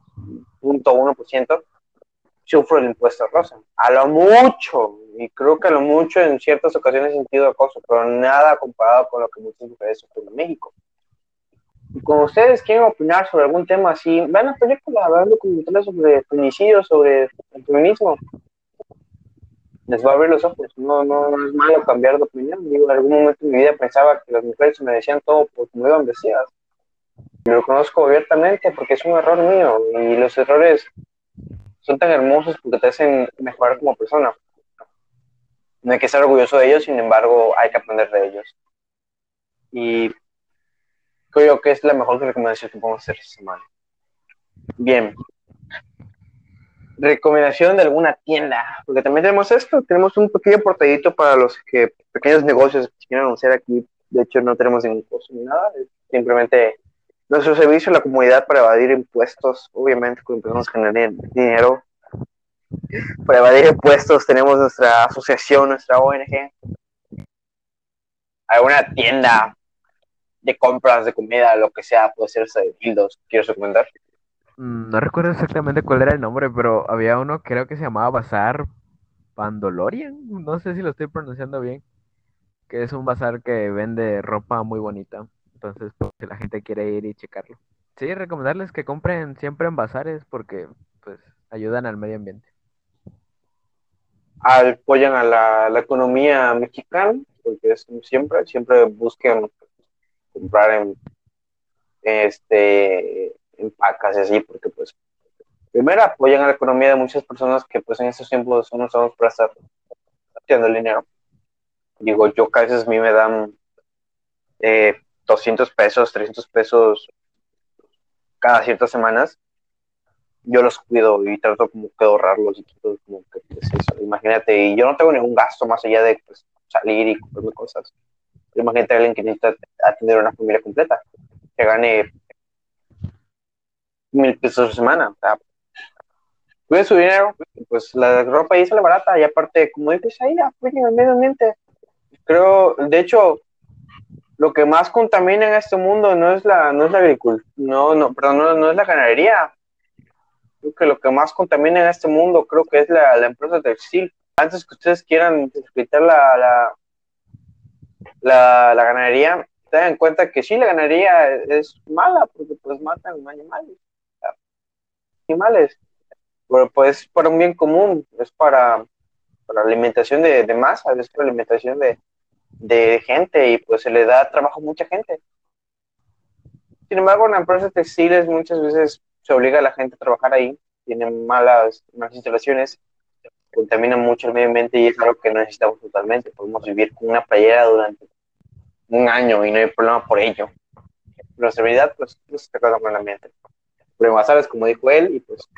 0.1% sufro el impuesto rosa. A lo mucho, y creo que a lo mucho en ciertas ocasiones he sentido acoso, pero nada comparado con lo que muchas mujeres sufren en México. Y como ustedes quieren opinar sobre algún tema así, vean la película, vean documentales sobre feminicidio, sobre el feminismo. Les va a abrir los ojos. No, no, no es malo cambiar de opinión. Digo, en algún momento de mi vida pensaba que las mujeres se merecían todo por como iban vestidas. Lo conozco abiertamente porque es un error mío. Y los errores son tan hermosos porque te hacen mejorar como persona. No hay que estar orgulloso de ellos, sin embargo, hay que aprender de ellos. Y creo que es la mejor recomendación que podemos hacer esta semana. Bien. Recomendación de alguna tienda, porque también tenemos esto, tenemos un pequeño portadito para los que pequeños negocios que quieren anunciar aquí. De hecho, no tenemos ningún costo ni nada, simplemente nuestro servicio a la comunidad para evadir impuestos, obviamente, cuando empezamos a generar dinero. Para evadir impuestos tenemos nuestra asociación, nuestra ONG. Alguna tienda de compras de comida, lo que sea, puede ser de dildos. ¿Quieres recomendar? Mm, no recuerdo exactamente cuál era el nombre, pero había uno, creo que se llamaba Bazar Pandolorian. No sé si lo estoy pronunciando bien. Que es un bazar que vende ropa muy bonita. Entonces, pues, si la gente quiere ir y checarlo. Sí, recomendarles que compren siempre en bazares porque pues ayudan al medio ambiente. Apoyan a la, economía mexicana, porque es siempre, siempre busquen comprar en este en pacas y así, porque pues primero apoyan a la economía de muchas personas que pues en estos tiempos no estamos para estar haciendo el dinero. Digo, yo a veces a mí me dan eh, 200 pesos, 300 pesos cada ciertas semanas, yo los cuido y trato como que ahorrarlos y todo como que pues, imagínate, y yo no tengo ningún gasto más allá de pues, salir y comprarme cosas. Imagínate a alguien que necesita atender una familia completa, que gane mil pesos a semana. O sea, cuide su dinero, pues la ropa ahí sale barata y aparte, como dices, ahí apoyen el medio ambiente. Creo, de hecho, lo que más contamina en este mundo no es la, no es la agricultura, no, no, perdón, no, es la ganadería. Creo que lo que más contamina en este mundo creo que es la, la empresa textil. Antes que ustedes quieran quitar la, la, la, la ganadería, tengan en cuenta que sí, la ganadería es mala porque pues matan animales. Animales. Pero pues para un bien común, es para, para alimentación de, de masa, es para alimentación de, de gente y pues se le da trabajo a mucha gente. Sin embargo, en empresas textiles muchas veces se obliga a la gente a trabajar ahí, tienen malas, malas instalaciones, contaminan mucho el medio ambiente y es algo que no necesitamos totalmente. Podemos vivir con una playera durante un año y no hay problema por ello. La seguridad, pues, se con el ambiente. Pero sabes, como dijo él, y pues,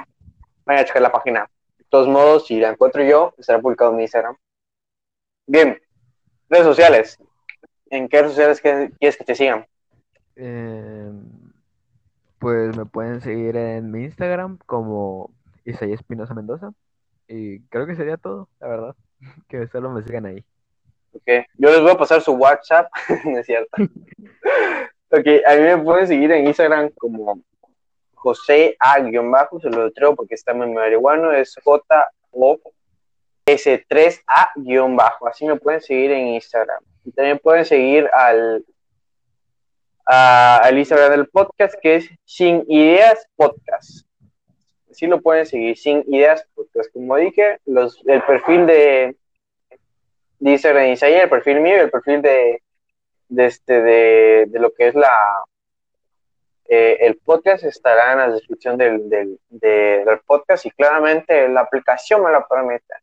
vayan a checar la página. De todos modos, si la encuentro yo, estará publicado en mi Instagram. Bien, Redes sociales. ¿En qué redes sociales quieres que te sigan? Em, pues me pueden seguir en mi Instagram como Isaías Espinosa Mendoza. Y creo que sería todo, la verdad. [laughs] Que solo me sigan ahí. Ok, yo les voy a pasar su WhatsApp, [laughs] no es cierto. [laughs] ok, a mí me pueden seguir en Instagram como José A-bajo, se lo traigo porque está muy marihuano, es J-O S3A-bajo. Así me pueden seguir en Instagram. Y también pueden seguir al, al Instagram del podcast, que es Sin Ideas Podcast. Así lo pueden seguir, Sin Ideas Podcast. Como dije, los, el perfil de, Instagram de Isaías, el perfil mío el perfil de, este, de, de lo que es la, eh, el podcast estará en la descripción del, del, del, podcast y claramente la aplicación me lo permite.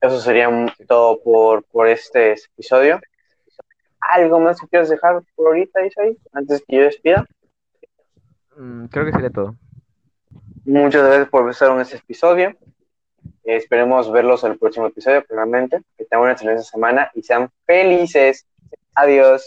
Eso sería todo por, por este episodio. ¿Algo más que quieras dejar por ahorita, Isaí, antes que yo despida? Mm, creo que sería todo. Muchas gracias por estar en este episodio. esperemos verlos en el próximo episodio, claramente. Que tengan una excelente semana y sean felices. Adiós.